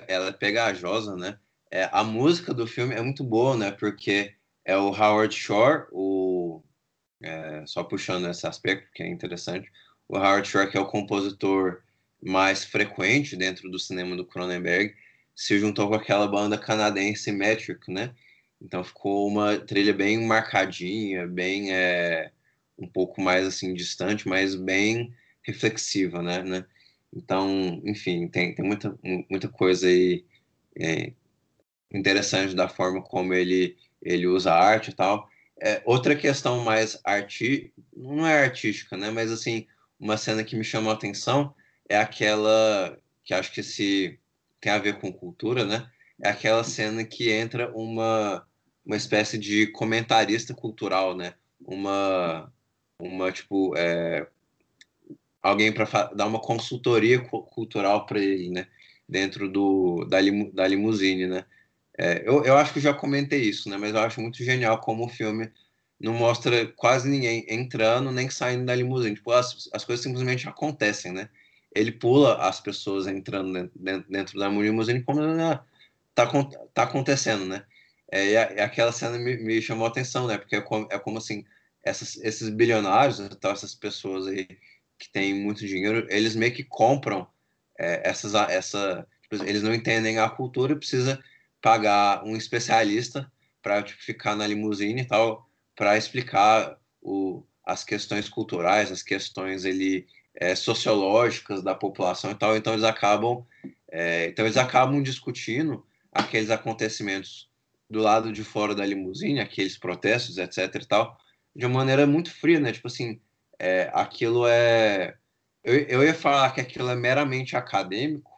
Ela é pegajosa, né? É, a música do filme é muito boa, né? Porque é o Howard Shore, o é, só puxando esse aspecto que é interessante, o Howard Shore, que é o compositor mais frequente dentro do cinema do Cronenberg, se juntou com aquela banda canadense Metric, né? Então ficou uma trilha bem marcadinha, bem é, um pouco mais assim distante, mas bem reflexiva, né? Então, enfim, tem, tem muita, muita coisa aí é, interessante da forma como ele, ele usa a arte e tal. É, outra questão mais arti não é artística, né? Mas assim, uma cena que me chamou a atenção é aquela que acho que se tem a ver com cultura, né? É aquela cena que entra uma uma espécie de comentarista cultural, né? Uma uma tipo é, alguém para dar uma consultoria cultural para ele, né? Dentro do da, lim, da limusine, né? É, eu, eu acho que já comentei isso, né? Mas eu acho muito genial como o filme não mostra quase ninguém entrando nem saindo da limusine. Tipo, as, as coisas simplesmente acontecem, né? Ele pula as pessoas entrando dentro, dentro da limusine como né, tá, tá acontecendo, né? É, e, a, e aquela cena me, me, chamou a atenção, né? Porque é como, é como assim, essas, esses bilionários, então, essas pessoas aí que têm muito dinheiro, eles meio que compram é, essas, essa, tipo, eles não entendem a cultura e precisa pagar um especialista para tipo, ficar na limusine e tal, para explicar o, as questões culturais, as questões ele, é, sociológicas da população e tal. Então eles acabam, é, então eles acabam discutindo aqueles acontecimentos do lado de fora da limusine, aqueles protestos, etc. e tal, de uma maneira muito fria, né? Tipo assim, é, aquilo é, eu, eu ia falar que aquilo é meramente acadêmico,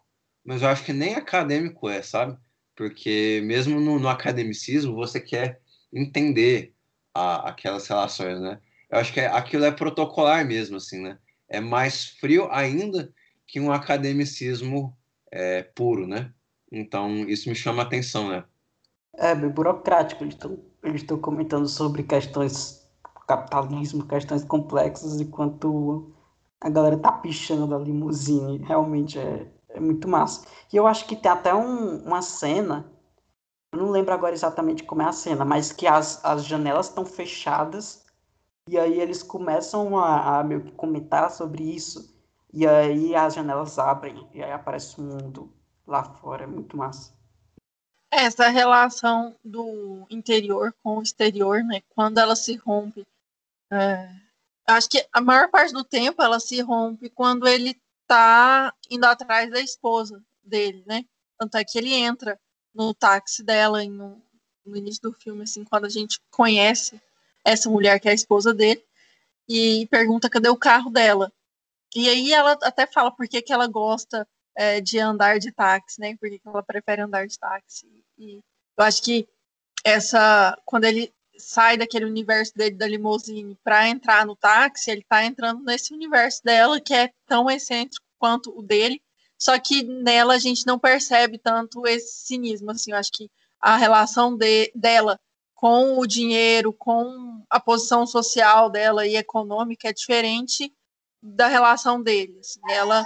mas eu acho que nem acadêmico é, sabe? Porque mesmo no, no academicismo você quer entender a, aquelas relações, né? Eu acho que é, aquilo é protocolar mesmo, assim, né? É mais frio ainda que um academicismo é, puro, né? Então, isso me chama atenção, né? É, bem burocrático. Eles estão comentando sobre questões capitalismo, questões complexas, enquanto a galera tá pichando a limusine. Realmente é, é muito massa. E eu acho que tem até um, uma cena eu não lembro agora exatamente como é a cena, mas que as, as janelas estão fechadas e aí eles começam a, a meio que comentar sobre isso. E aí as janelas abrem e aí aparece o mundo lá fora. É muito massa. Essa relação do interior com o exterior, né? Quando ela se rompe. É, acho que a maior parte do tempo ela se rompe quando ele tá indo atrás da esposa dele, né? Tanto é que ele entra no táxi dela no, no início do filme, assim, quando a gente conhece essa mulher que é a esposa dele, e pergunta cadê o carro dela. E aí ela até fala por que, que ela gosta é, de andar de táxi, né? Por que, que ela prefere andar de táxi. E eu acho que essa. Quando ele sai daquele universo dele da limusine para entrar no táxi, ele está entrando nesse universo dela que é tão excêntrico quanto o dele, só que nela a gente não percebe tanto esse cinismo, assim, eu acho que a relação de, dela com o dinheiro, com a posição social dela e econômica é diferente da relação deles. Assim, ela,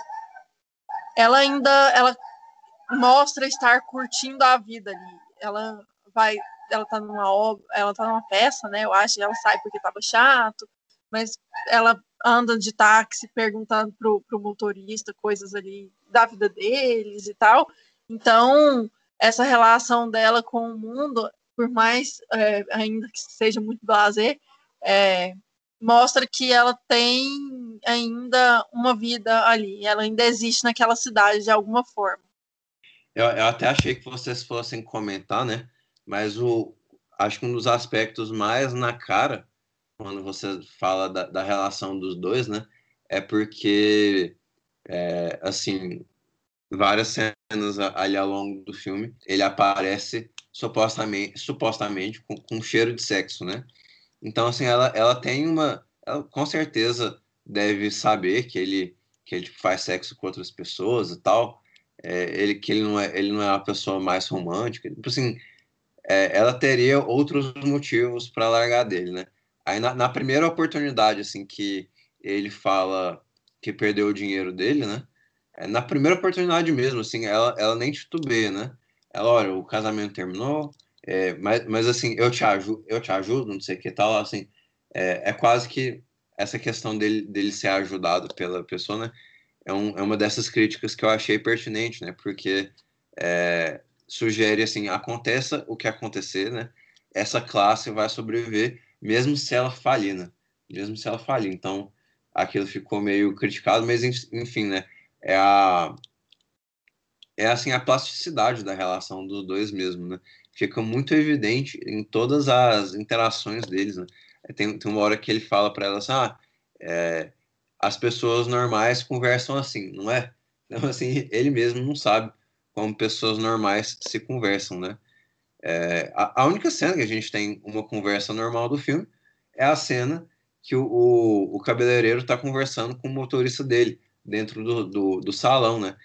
ela ainda ela mostra estar curtindo a vida ali. Ela vai, ela tá numa obra, ela tá numa peça, né? Eu acho, ela sai porque tava chato, mas ela anda de táxi perguntando pro, pro motorista coisas ali da vida deles e tal. Então, essa relação dela com o mundo, por mais é, ainda que seja muito blazer, é, mostra que ela tem ainda uma vida ali, ela ainda existe naquela cidade de alguma forma. Eu, eu até achei que vocês fossem comentar, né? Mas o, acho que um dos aspectos mais na cara, quando você fala da, da relação dos dois, né? É porque, é, assim, várias cenas ali ao longo do filme, ele aparece supostamente, supostamente com, com cheiro de sexo, né? Então, assim, ela, ela tem uma. Ela com certeza deve saber que ele, que ele tipo, faz sexo com outras pessoas e tal. É, ele, que ele não, é, ele não é uma pessoa mais romântica. Tipo assim, é, ela teria outros motivos para largar dele, né? Aí na, na, primeira oportunidade, assim, que ele fala que perdeu o dinheiro dele, né? É, na primeira oportunidade mesmo, assim, ela, ela nem titubeia, né? Ela, olha, o casamento terminou, é, mas, mas assim, eu te ajudo, eu te ajudo, não sei o que tal, assim, é, é quase que essa questão dele, dele ser ajudado pela pessoa, né? É, um, é uma dessas críticas que eu achei pertinente, né? Porque é, sugere assim, aconteça o que acontecer, né? Essa classe vai sobreviver, mesmo se ela falir, né? Mesmo se ela falir. Então, aquilo ficou meio criticado, mas enfim, né? É a é assim a plasticidade da relação dos dois mesmo, né? Fica muito evidente em todas as interações deles, né? Tem, tem uma hora que ele fala para ela assim, ah, é, as pessoas normais conversam assim, não é? Então, assim, ele mesmo não sabe como pessoas normais se conversam, né? É, a, a, única cena que a gente tem uma conversa normal do filme é a cena que o, o, o cabeleireiro está conversando com o motorista dele dentro do, do, do salão, né?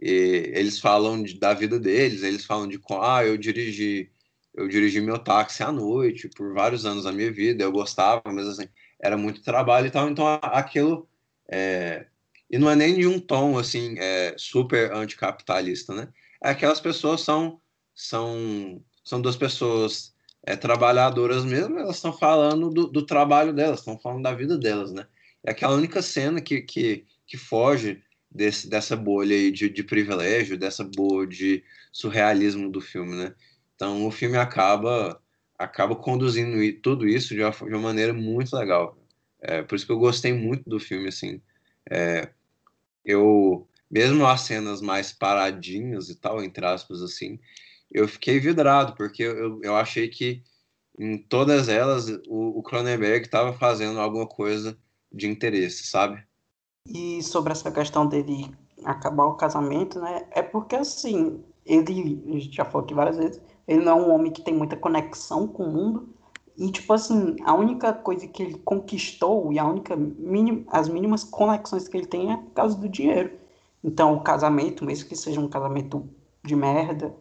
E eles falam de, da vida deles, eles falam de ah, eu dirigi, eu dirigi meu táxi à noite por vários anos da minha vida, eu gostava, mas assim, era muito trabalho e tal, então aquilo é, e não é nem de um tom assim é, super anticapitalista, né? É aquelas pessoas são são são duas pessoas é, trabalhadoras mesmo, elas estão falando do, do, trabalho delas, estão falando da vida delas, né? É aquela única cena que, que, que foge desse, dessa bolha aí de, de privilégio, dessa bolha de surrealismo do filme, né? Então o filme acaba acaba conduzindo tudo isso de uma, de uma maneira muito legal. É, por isso que eu gostei muito do filme, assim. É, eu, mesmo as cenas mais paradinhas e tal, entre aspas, assim, eu fiquei vidrado, porque eu, eu achei que em todas elas o, o Cronenberg estava fazendo alguma coisa de interesse, sabe? E sobre essa questão dele acabar o casamento, né? É porque assim, ele, a gente já falou aqui várias vezes, ele não é um homem que tem muita conexão com o mundo. E, tipo assim, a única coisa que ele conquistou e a única mínim, as mínimas conexões que ele tem é por causa do dinheiro. Então, o casamento, mesmo que seja um casamento de merda,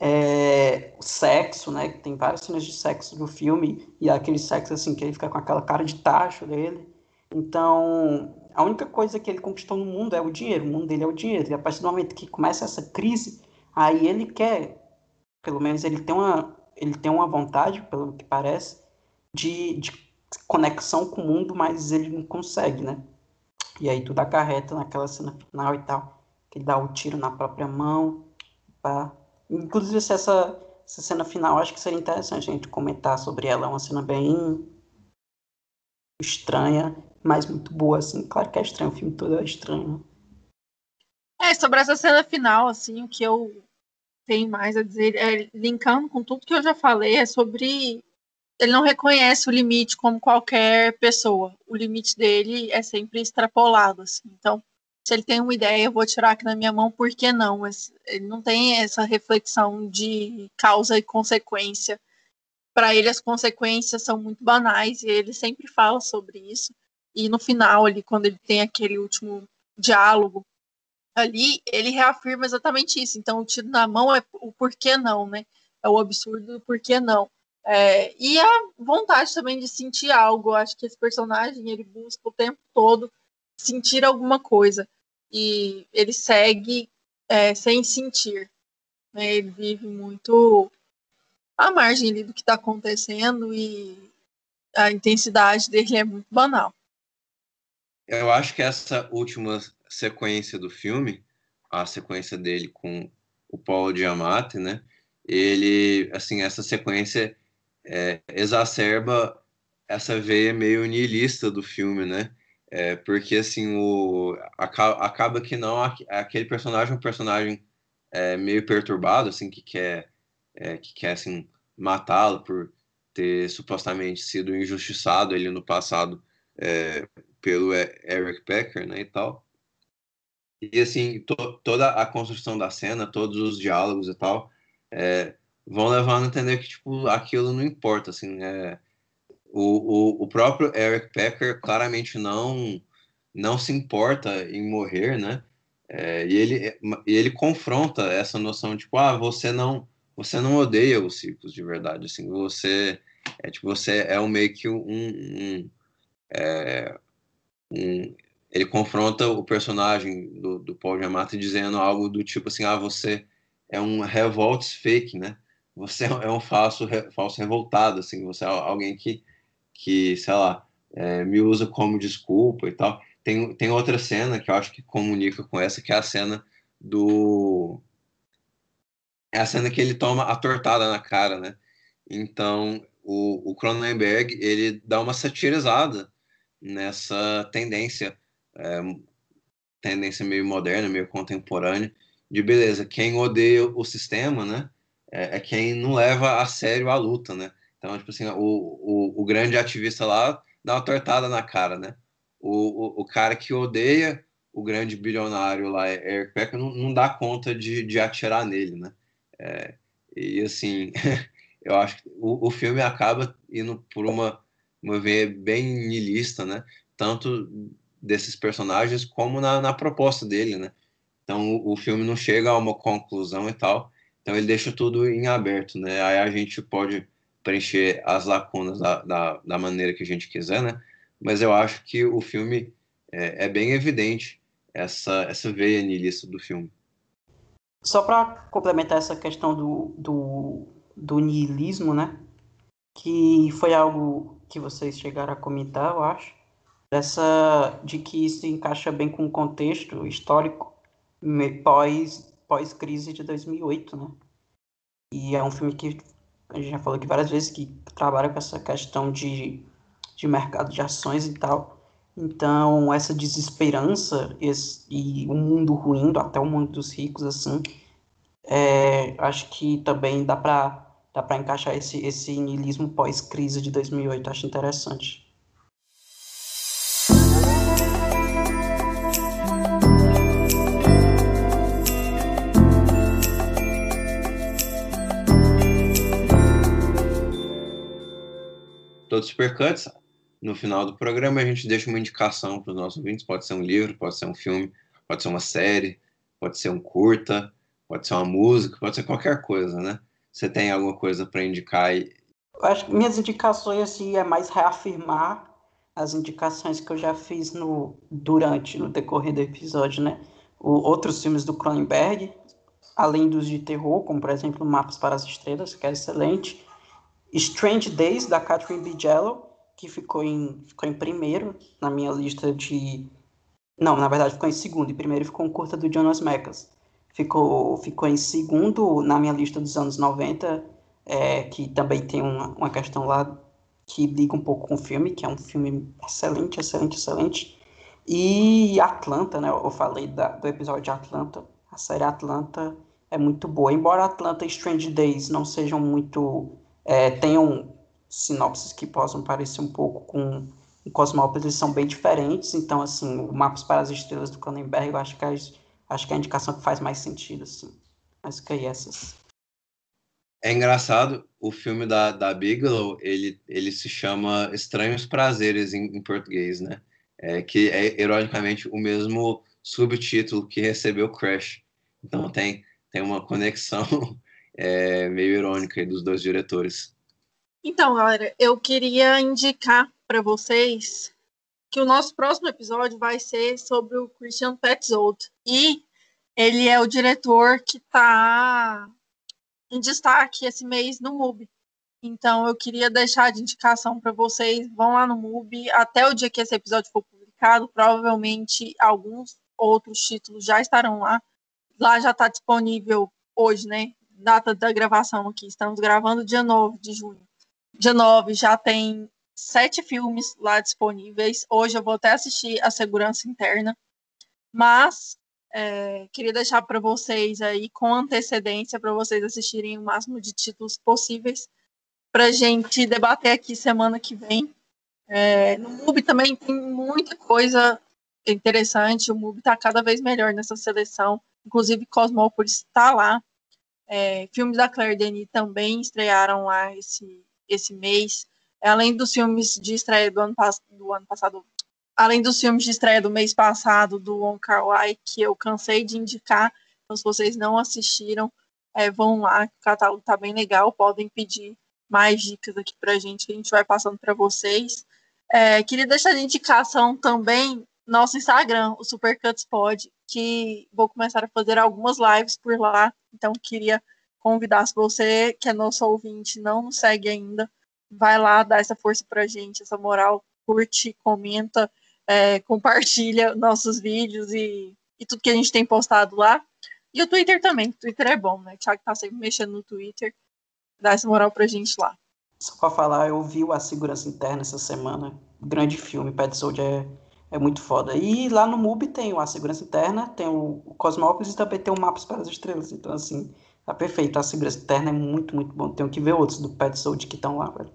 é, o sexo, né? Que tem várias cenas de sexo do filme e aquele sexo, assim, que ele fica com aquela cara de tacho dele. Então, a única coisa que ele conquistou no mundo é o dinheiro. O mundo dele é o dinheiro. E a partir do momento que começa essa crise, aí ele quer, pelo menos ele tem uma, ele tem uma vontade, pelo que parece, de, de conexão com o mundo, mas ele não consegue, né? E aí tudo acarreta naquela cena final e tal, que ele dá o tiro na própria mão. Pá. Inclusive, essa, essa cena final, acho que seria interessante a gente comentar sobre ela. É uma cena bem estranha, mas muito boa, assim. Claro que é estranho, o filme todo é estranho. É, sobre essa cena final, assim, o que eu tenho mais a dizer, é, linkando com tudo que eu já falei, é sobre ele não reconhece o limite como qualquer pessoa. O limite dele é sempre extrapolado, assim. Então, se ele tem uma ideia, eu vou tirar aqui na minha mão, por que não? Mas ele não tem essa reflexão de causa e consequência. Para ele, as consequências são muito banais e ele sempre fala sobre isso. E no final, ali, quando ele tem aquele último diálogo ali, ele reafirma exatamente isso. Então, o tiro na mão é o porquê não, né? É o absurdo do porquê não. É, e a vontade também de sentir algo. Eu acho que esse personagem ele busca o tempo todo sentir alguma coisa. E ele segue é, sem sentir. Né? Ele vive muito à margem ali do que está acontecendo e a intensidade dele é muito banal. Eu acho que essa última sequência do filme, a sequência dele com o Paul Diamante, né? Ele, assim, essa sequência é, exacerba essa veia meio niilista do filme, né? É, porque assim o acaba, acaba que não aquele personagem é um personagem é, meio perturbado, assim que quer é, que quer assim matá-lo por ter supostamente sido injustiçado ele no passado é, pelo Eric Becker, né, e tal. E assim to, toda a construção da cena, todos os diálogos e tal, é, vão levando a entender que tipo aquilo não importa assim é o, o, o próprio Eric Pecker claramente não não se importa em morrer né? É, e ele e ele confronta essa noção tipo ah você não você não odeia os ciclos de verdade assim você é tipo você é um meio que um, um, é, um ele confronta o personagem do, do Paul Giamatti dizendo algo do tipo assim ah você é um revolts fake né você é um falso, falso revoltado, assim, você é alguém que, que sei lá, é, me usa como desculpa e tal. Tem, tem outra cena que eu acho que comunica com essa, que é a cena do... É a cena que ele toma a tortada na cara, né? Então, o Cronenberg, ele dá uma satirizada nessa tendência, é, tendência meio moderna, meio contemporânea, de beleza, quem odeia o sistema, né? é, é, quem não leva a sério a luta, né? Então, tipo assim, o, o, o grande ativista lá dá uma tortada na cara, né? O, o, o cara que odeia o grande bilionário lá, Eric Becker, não, não dá conta de, de atirar nele, né? É, e assim, eu acho que o, o filme acaba indo por uma, uma veia bem nihilista, né? Tanto desses personagens como na, na proposta dele, né? Então o, o filme não chega a uma conclusão e tal, então ele deixa tudo em aberto, né? Aí a gente pode preencher as lacunas da, da, da maneira que a gente quiser, né? Mas eu acho que o filme é, é bem evidente essa, essa veia niilista do filme. Só para complementar essa questão do, do, do niilismo, né? Que foi algo que vocês chegaram a comentar, eu acho. Essa de que isso encaixa bem com o contexto histórico pós pós-crise de 2008, né? E é um filme que a gente já falou aqui várias vezes que trabalha com essa questão de, de mercado de ações e tal. Então, essa desesperança e o um mundo ruindo, até o mundo dos ricos, assim, é, acho que também dá para dá encaixar esse, esse niilismo pós-crise de 2008. Acho interessante. Todos Supercuts. No final do programa, a gente deixa uma indicação para os nossos ouvintes. Pode ser um livro, pode ser um filme, pode ser uma série, pode ser um curta, pode ser uma música, pode ser qualquer coisa, né? Você tem alguma coisa para indicar aí? Eu acho que minhas indicações assim, é mais reafirmar as indicações que eu já fiz no durante, no decorrer do episódio, né? O, outros filmes do Cronenberg, além dos de terror, como por exemplo Mapas para as Estrelas, que é excelente, Strange Days, da Catherine Bigelow, que ficou em, ficou em primeiro na minha lista de, Não, na verdade ficou em segundo. E primeiro ficou um curta do Jonas Mekas. Ficou, ficou em segundo na minha lista dos anos 90, é, que também tem uma, uma questão lá que liga um pouco com o filme, que é um filme excelente, excelente, excelente. E Atlanta, né? Eu falei da, do episódio de Atlanta. A série Atlanta é muito boa. Embora Atlanta e Strange Days não sejam muito. É, tenham sinopses que possam parecer um pouco com o Cosmópolis, são bem diferentes. Então, assim, o Mapas para as Estrelas do Cronenberg, eu acho que, é, acho que é a indicação que faz mais sentido, assim. Mas que é essas. É engraçado, o filme da, da Bigelow, ele, ele se chama Estranhos Prazeres em, em português, né? É, que é, ironicamente, o mesmo subtítulo que recebeu Crash. Então tem, tem uma conexão é, meio irônica dos dois diretores. Então, galera, eu queria indicar para vocês que o nosso próximo episódio vai ser sobre o Christian Petzold. E ele é o diretor que está em destaque esse mês no MUBI. Então, eu queria deixar de indicação para vocês. Vão lá no MUBI. Até o dia que esse episódio for publicado, provavelmente alguns outros títulos já estarão lá. Lá já está disponível hoje, né? Data da gravação aqui. Estamos gravando dia 9 de junho. Dia 9 já tem sete filmes lá disponíveis. Hoje eu vou até assistir A Segurança Interna. Mas é, queria deixar para vocês aí com antecedência para vocês assistirem o máximo de títulos possíveis para gente debater aqui semana que vem. É, no MUBI também tem muita coisa interessante. O MUBI está cada vez melhor nessa seleção. Inclusive, Cosmópolis está lá. É, filmes da Claire Denis também estrearam lá esse, esse mês. Além dos filmes de estreia do ano, do ano passado, além dos filmes de estreia do mês passado do Wong Kar Wai, que eu cansei de indicar, então se vocês não assistiram, é, vão lá, o catálogo tá bem legal, podem pedir mais dicas aqui pra gente, que a gente vai passando para vocês. É, queria deixar de indicação também nosso Instagram, o Supercuts Pod, que vou começar a fazer algumas lives por lá, então queria convidar, se você que é nosso ouvinte não nos segue ainda, vai lá dar essa força pra gente, essa moral, curte, comenta, é, compartilha nossos vídeos e, e tudo que a gente tem postado lá. E o Twitter também, o Twitter é bom, né? O Thiago tá sempre mexendo no Twitter, dá essa moral pra gente lá. Só pra falar, eu vi A Segurança Interna essa semana, grande filme, Pet Soldier é, é muito foda. E lá no MUBI tem A Segurança Interna, tem o, o Cosmópolis e também tem o Mapas para as Estrelas, então assim, Tá perfeito. A segurança interna é muito, muito bom. Tenho que ver outros do Pet Sold que estão lá, velho.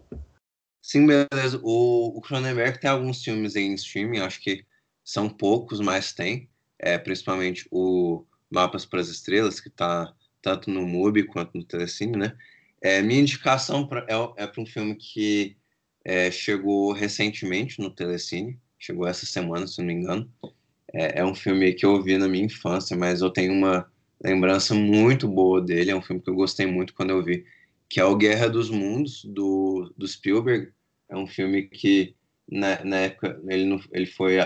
Sim, beleza. O, o Cronenberg tem alguns filmes em streaming, acho que são poucos, mas tem. É, principalmente o Mapas para as Estrelas, que está tanto no MUBI quanto no Telecine, né? É, minha indicação pra, é, é para um filme que é, chegou recentemente no Telecine, chegou essa semana, se não me engano. É, é um filme que eu vi na minha infância, mas eu tenho uma lembrança muito boa dele, é um filme que eu gostei muito quando eu vi, que é o Guerra dos Mundos, do, do Spielberg. É um filme que, na, na época, ele, não, ele foi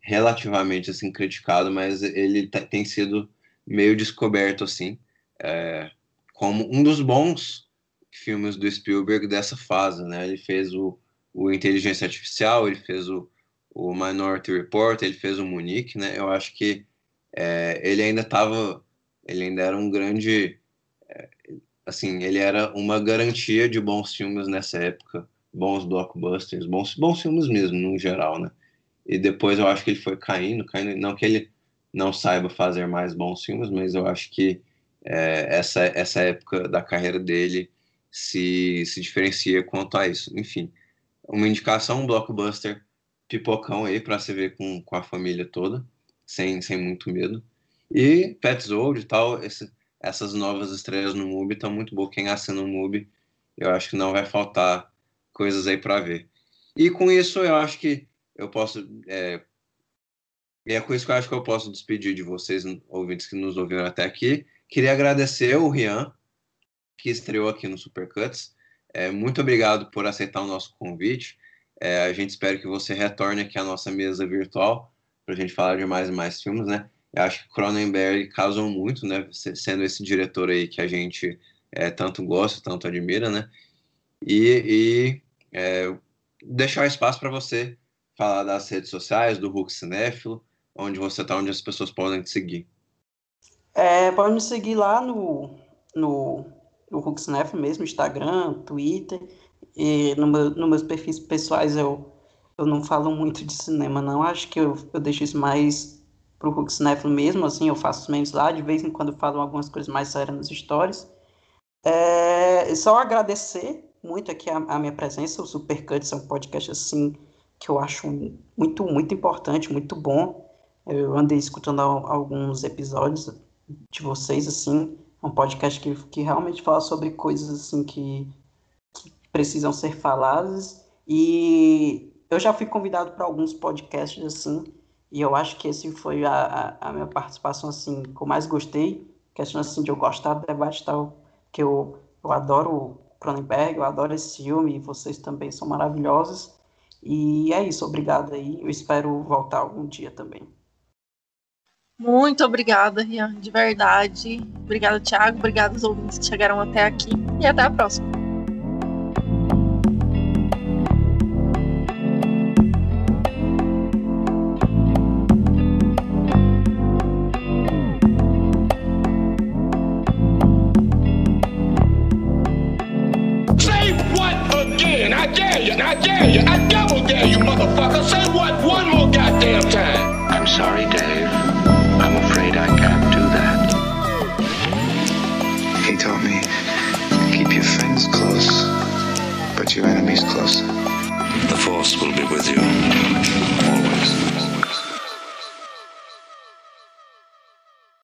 relativamente assim criticado, mas ele tem sido meio descoberto assim, é, como um dos bons filmes do Spielberg dessa fase, né? Ele fez o, o Inteligência Artificial, ele fez o, o Minority Report, ele fez o Munique, né? Eu acho que é, ele ainda estava ele ainda era um grande. É, assim, ele era uma garantia de bons filmes nessa época, bons blockbusters, bons, bons filmes mesmo, no geral, né? E depois eu acho que ele foi caindo, caindo. Não que ele não saiba fazer mais bons filmes, mas eu acho que é, essa, essa época da carreira dele se, se diferencia quanto a isso. Enfim, uma indicação, um blockbuster pipocão aí para se ver com, com a família toda, sem, sem muito medo. E Pets Old e tal, esse, essas novas estreias no MUBI estão muito boas. Quem assina o MUBI, eu acho que não vai faltar coisas aí para ver. E com isso, eu acho que eu posso. É, e é com isso que eu acho que eu posso despedir de vocês, ouvintes que nos ouviram até aqui. Queria agradecer o Rian, que estreou aqui no Supercuts. É, muito obrigado por aceitar o nosso convite. É, a gente espera que você retorne aqui à nossa mesa virtual para a gente falar de mais e mais filmes, né? Eu acho que Cronenberg casou muito, né? Sendo esse diretor aí que a gente é, tanto gosta, tanto admira, né? E, e é, deixar espaço para você falar das redes sociais, do Hulk Cinéfilo, onde você tá, onde as pessoas podem te seguir. É, pode me seguir lá no, no, no Huxnef mesmo, Instagram, Twitter. E no meu, nos meus perfis pessoais eu, eu não falo muito de cinema, não. Acho que eu, eu deixo isso mais pro Huxnef mesmo, assim, eu faço menos lá. De vez em quando falo algumas coisas mais sérias nas stories. É, só agradecer muito aqui a, a minha presença. O Supercuts é um podcast, assim, que eu acho muito, muito importante, muito bom. Eu andei escutando alguns episódios de vocês, assim, um podcast que, que realmente fala sobre coisas, assim, que precisam ser faladas, e eu já fui convidado para alguns podcasts, assim, e eu acho que esse foi a, a, minha participação, assim, que eu mais gostei, questão, assim, de eu gostar do debate tal, que eu, eu adoro Cronenberg, eu adoro esse filme, e vocês também são maravilhosos, e é isso, obrigado aí, eu espero voltar algum dia também. Muito obrigada, Rian, de verdade. Obrigada, Thiago. Obrigada aos ouvintes que chegaram até aqui. E até a próxima.